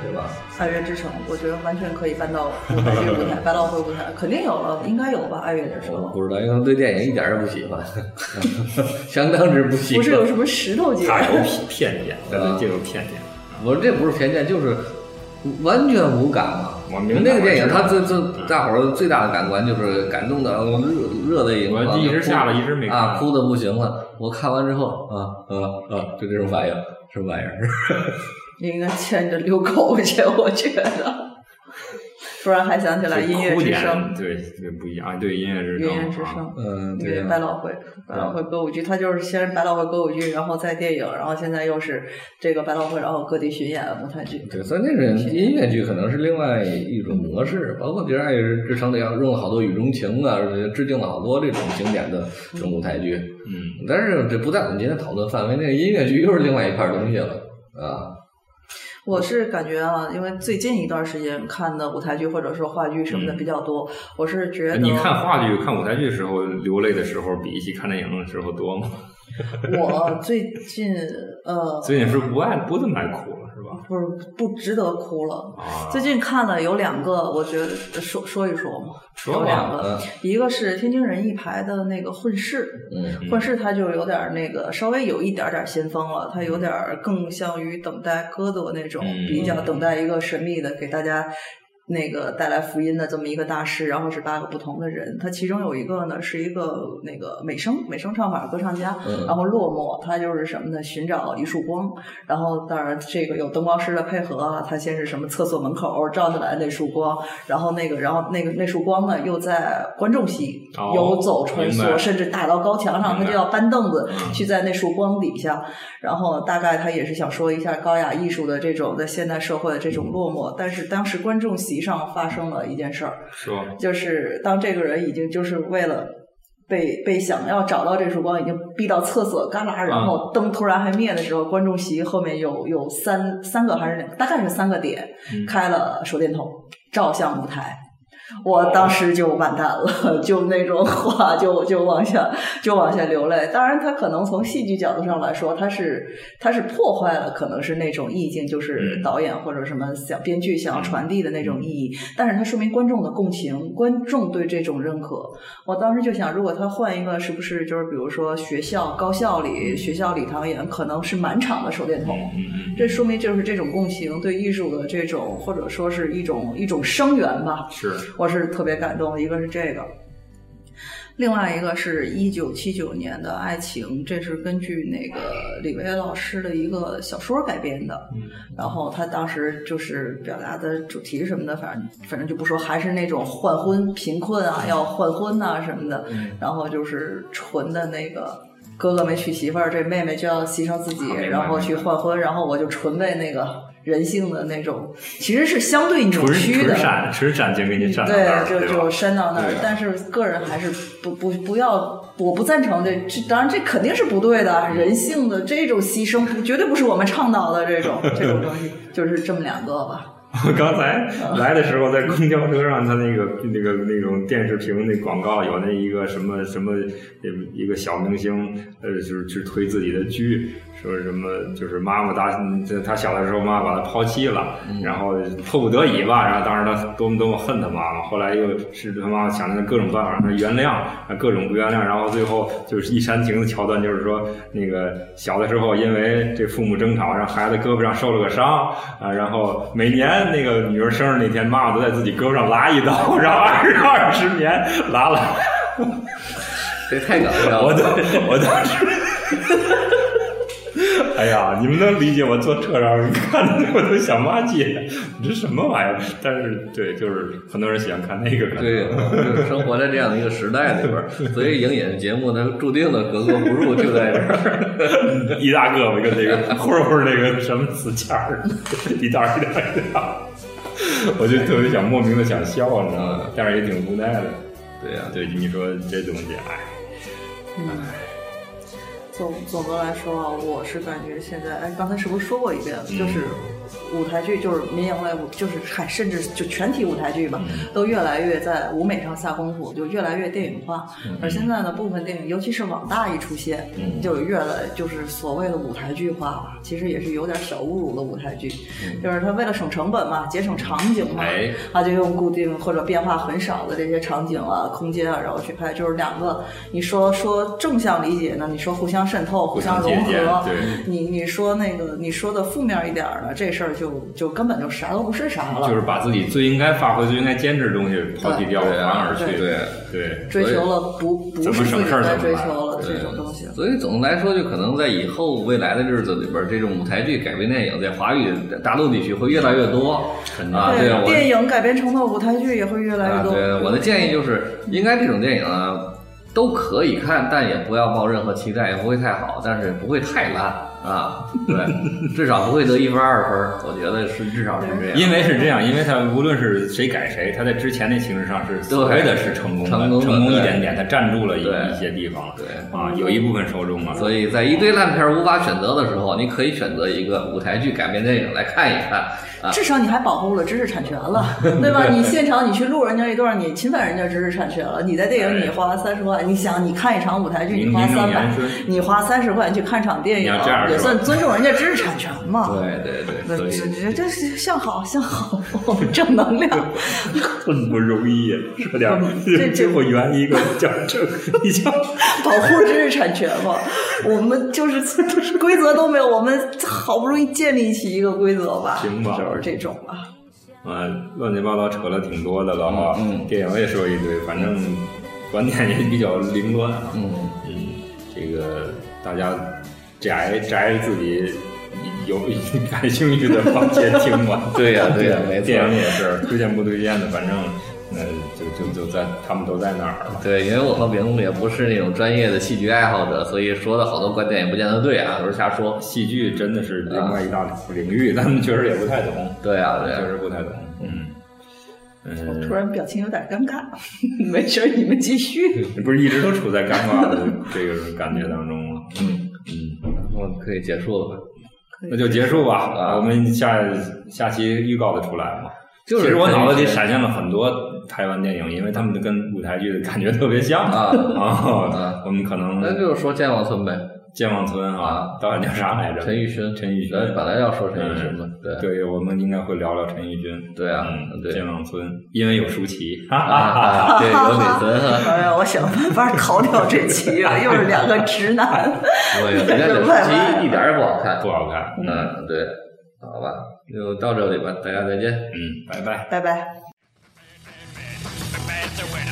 对吧？爱乐之城，我觉得完全可以搬到舞台剧舞台、百老汇舞台，肯定有了，应该有吧？爱乐之城我不知道，因为他对电影一点儿也不喜欢，相当之不喜欢。不是有什么石头节？他有偏偏见，他啊就有偏见。我这不是偏见，就是完全无感嘛。我明白那个电影，我知道它最最嗯大伙儿最大的感官就是感动的热热泪盈眶，一直下了一直没看啊，哭的不行了。我看完之后啊啊啊，就这种反应，什么玩意儿？你应该牵着遛狗去，我觉得。突然还想起来音乐之声，对对不一样啊，对音乐之声，啊乐之声。嗯，对百老汇，百老汇歌舞剧，它就是先是百老汇歌舞剧，然后再电影，然后现在又是这个百老汇，然后各地巡演舞台剧。对，所以那种音乐剧可能是另外一种模式，包括《第二爱之城》里用了好多雨中情啊，致敬了好多这种经典的这种舞台剧。嗯，但是这不在我们今天讨论范围内，音乐剧又是另外一块东西了啊。我是感觉啊，因为最近一段时间看的舞台剧或者说话剧什么的比较多，我是觉得你看话剧、看舞台剧的时候流泪的时候，比一起看电影的时候多吗？我最近呃，最近是不爱不怎么爱哭了，是吧？不是不值得哭了。啊，最近看了有两个，我觉得说说一说嘛，说有两个，嗯一个是天津人艺排的那个混世，嗯混世他就有点儿那个稍微有一点点先锋了，他有点儿更像于等待歌德那种，嗯比较等待一个神秘的给大家。那个带来福音的这么一个大师，然后是八个不同的人，他其中有一个呢是一个那个美声美声唱法歌唱家，嗯。然后落寞，他就是什么呢？寻找一束光，然后当然这个有灯光师的配合啊，他先是什么厕所门口照下来那束光，然后那个然后那个那束光呢又在观众席哦游走穿梭，甚至打到高墙上，他就要搬凳子嗯去在那束光底下，然后大概他也是想说一下高雅艺术的这种在现代社会的这种落寞，但是当时观众席上发生了一件事儿，说就是当这个人已经就是为了。被被想要找到这束光，已经逼到厕所旮旯，然后灯突然还灭的时候，观众席后面有有三三个还是两，大概是三个点，嗯开了手电筒照向舞台。我当时就完蛋了，就那种话就就往下就往下流泪。当然，他可能从戏剧角度上来说，他是他是破坏了可能是那种意境，就是嗯导演或者什么想编剧想要传递的那种意义。但是他说明观众的共情，观众对这种认可。我当时就想，如果他换一个，是不是就是比如说学校高校里学校礼堂演，可能是满场的手电筒。这说明就是这种共情对艺术的这种，或者说是一种一种声援吧。是我是特别感动，一个是这个，另外一个是一九七九年的《爱情》，这是根据那个李维老师的一个小说改编的。嗯然后他当时就是表达的主题什么的，反正反正就不说，还是那种换婚贫困啊，要换婚呐、什么的。嗯然后就是纯的那个哥哥没娶媳妇儿，这妹妹就要牺牲自己然后去换婚，然后我就纯为那个人性的那种，其实是相对扭曲的纯。闪纯闪经给你闪到那儿，对，就就扇到那儿。但是个人还是不不不要，我不赞成这这，当然这肯定是不对的。人性的这种牺牲，不绝对不是我们倡导的这种 这种东西，就是这么两个吧。我 刚才来的时候，在公交车上，他那个 那个那种电视屏那广告有那一个什么什么呃一个小明星，呃，就是去推自己的剧，说什么就是妈妈大这他小的时候妈妈把他抛弃了，然后迫不得已吧，然后当时他多么多么恨他妈妈，后来又是他妈妈想着各种办法让他原谅，啊各种不原谅，然后最后就是一煽情的桥段，就是说那个小的时候因为这父母争吵，让孩子胳膊上受了个伤啊，然后每年那个女儿生日那天，妈妈都在自己胳膊上拉一刀，然后二十二十年拉了，这太搞笑我都了。我当时。哎呀，你们能理解我坐车上看的我都想骂街，这什么玩意儿？但是对，就是很多人喜欢看那个，对，就是生活在这样的一个时代里边儿，所以影演节目它注定的格格不入就在这儿。一大胳膊跟那个混混那个什么死签儿，一袋儿一袋儿一袋儿，我就特别想莫名的想笑，你知道吗？但是也挺无奈的。对呀、对，你说这东西，哎，嗯，总总的来说啊，我是感觉现在，哎，刚才是不是说过一遍了？就是舞台剧，就是民营类舞，就是还，甚至就全体舞台剧吧，都越来越在舞美上下功夫，就越来越电影化。而现在呢，部分电影，尤其是网大一出现，就越来就是所谓的舞台剧化吧，其实也是有点小侮辱了舞台剧，就是他为了省成本嘛，节省场景嘛，哎他就用固定或者变化很少的这些场景啊、空间啊，然后去拍，就是两个。你说说正向理解呢？你说互相渗透、互相融合对。你你说那个你说的负面一点儿呢，这事儿就就根本就啥都不是啥了。就是把自己最应该发挥、最应该坚持的东西抛弃掉，对反而去。对对，追求了不不怎么省是自己该事儿怎么来追求了这种东西。所以总的来说，就可能在以后未来的日子里边，这种舞台剧改编电影在华语大陆地区会越来越多。肯定啊，对我电影改编成的舞台剧也会越来越啊，多。对，我的建议就是，应该这种电影啊都可以看，但也不要抱任何期待，也不会太好，但是也不会太烂啊。对，至少不会得一分二分，我觉得是至少是这样。因为是这样，因为他无论是谁改谁，他在之前那形式上是所谓的是成功的，成功成功一点点，他占住了一一些地方，对啊，有一部分受众嘛，所以在一堆烂片无法选择的时候，你可以选择一个舞台剧改编电影来看一看啊。至少你还保护了知识产权了，对吧？你现场你去录人家一段，你侵犯人家知识产权了。你在电影你花三十万，你想你看一场舞台剧，你花三百你花三十块去看场电影也算尊重人家知识产权嘛。对对对，这这这是向好向好，我们正能量。很不容易，说点儿这这我圆一个叫正，你叫保护知识产权嘛，我们就是规则都没有，我们好不容易建立起一个规则吧，行吧就是这种了。啊，乱七八糟扯了挺多的了哈，嗯嗯电影也说一堆，反正观点也比较凌乱啊，嗯，嗯，这个大家摘摘自己有感兴趣的 往前听吧。对呀对呀没错电影也是推荐不推荐的，反正呃，就就就在他们都在那儿了。对，因为我和饼也不是那种专业的戏剧爱好者，所以说的好多观点也不见得对啊，都是瞎说。戏剧真的是另外一大领域，咱们确实也不太懂。对啊对啊确实不太懂。嗯嗯，突然表情有点尴尬，没事，你们继续。不是一直都处在尴尬的这个感觉当中吗？嗯，嗯，我们可以结束了吧？那就结束吧。啊我们下下期预告的出来嘛。就是其实我脑子里闪现了很多台湾电影，因为他们跟舞台剧的感觉特别像啊 啊啊我们可能那就是说健忘村呗，健忘村啊，导演叫啥来着？陈奕迅，陈奕迅本来要说陈奕迅的，对对，我们应该会聊聊陈奕迅。对啊嗯，对健忘村，因为有舒淇，哈 啊哈哈哈。啊，对，有李森哈，哎呀，我想办法逃掉这期了，又是两个直男。我人家这书籍一点也不好看，不好看。嗯，对，好吧，就到这里吧，大家再见。嗯，拜拜。拜拜。afterward.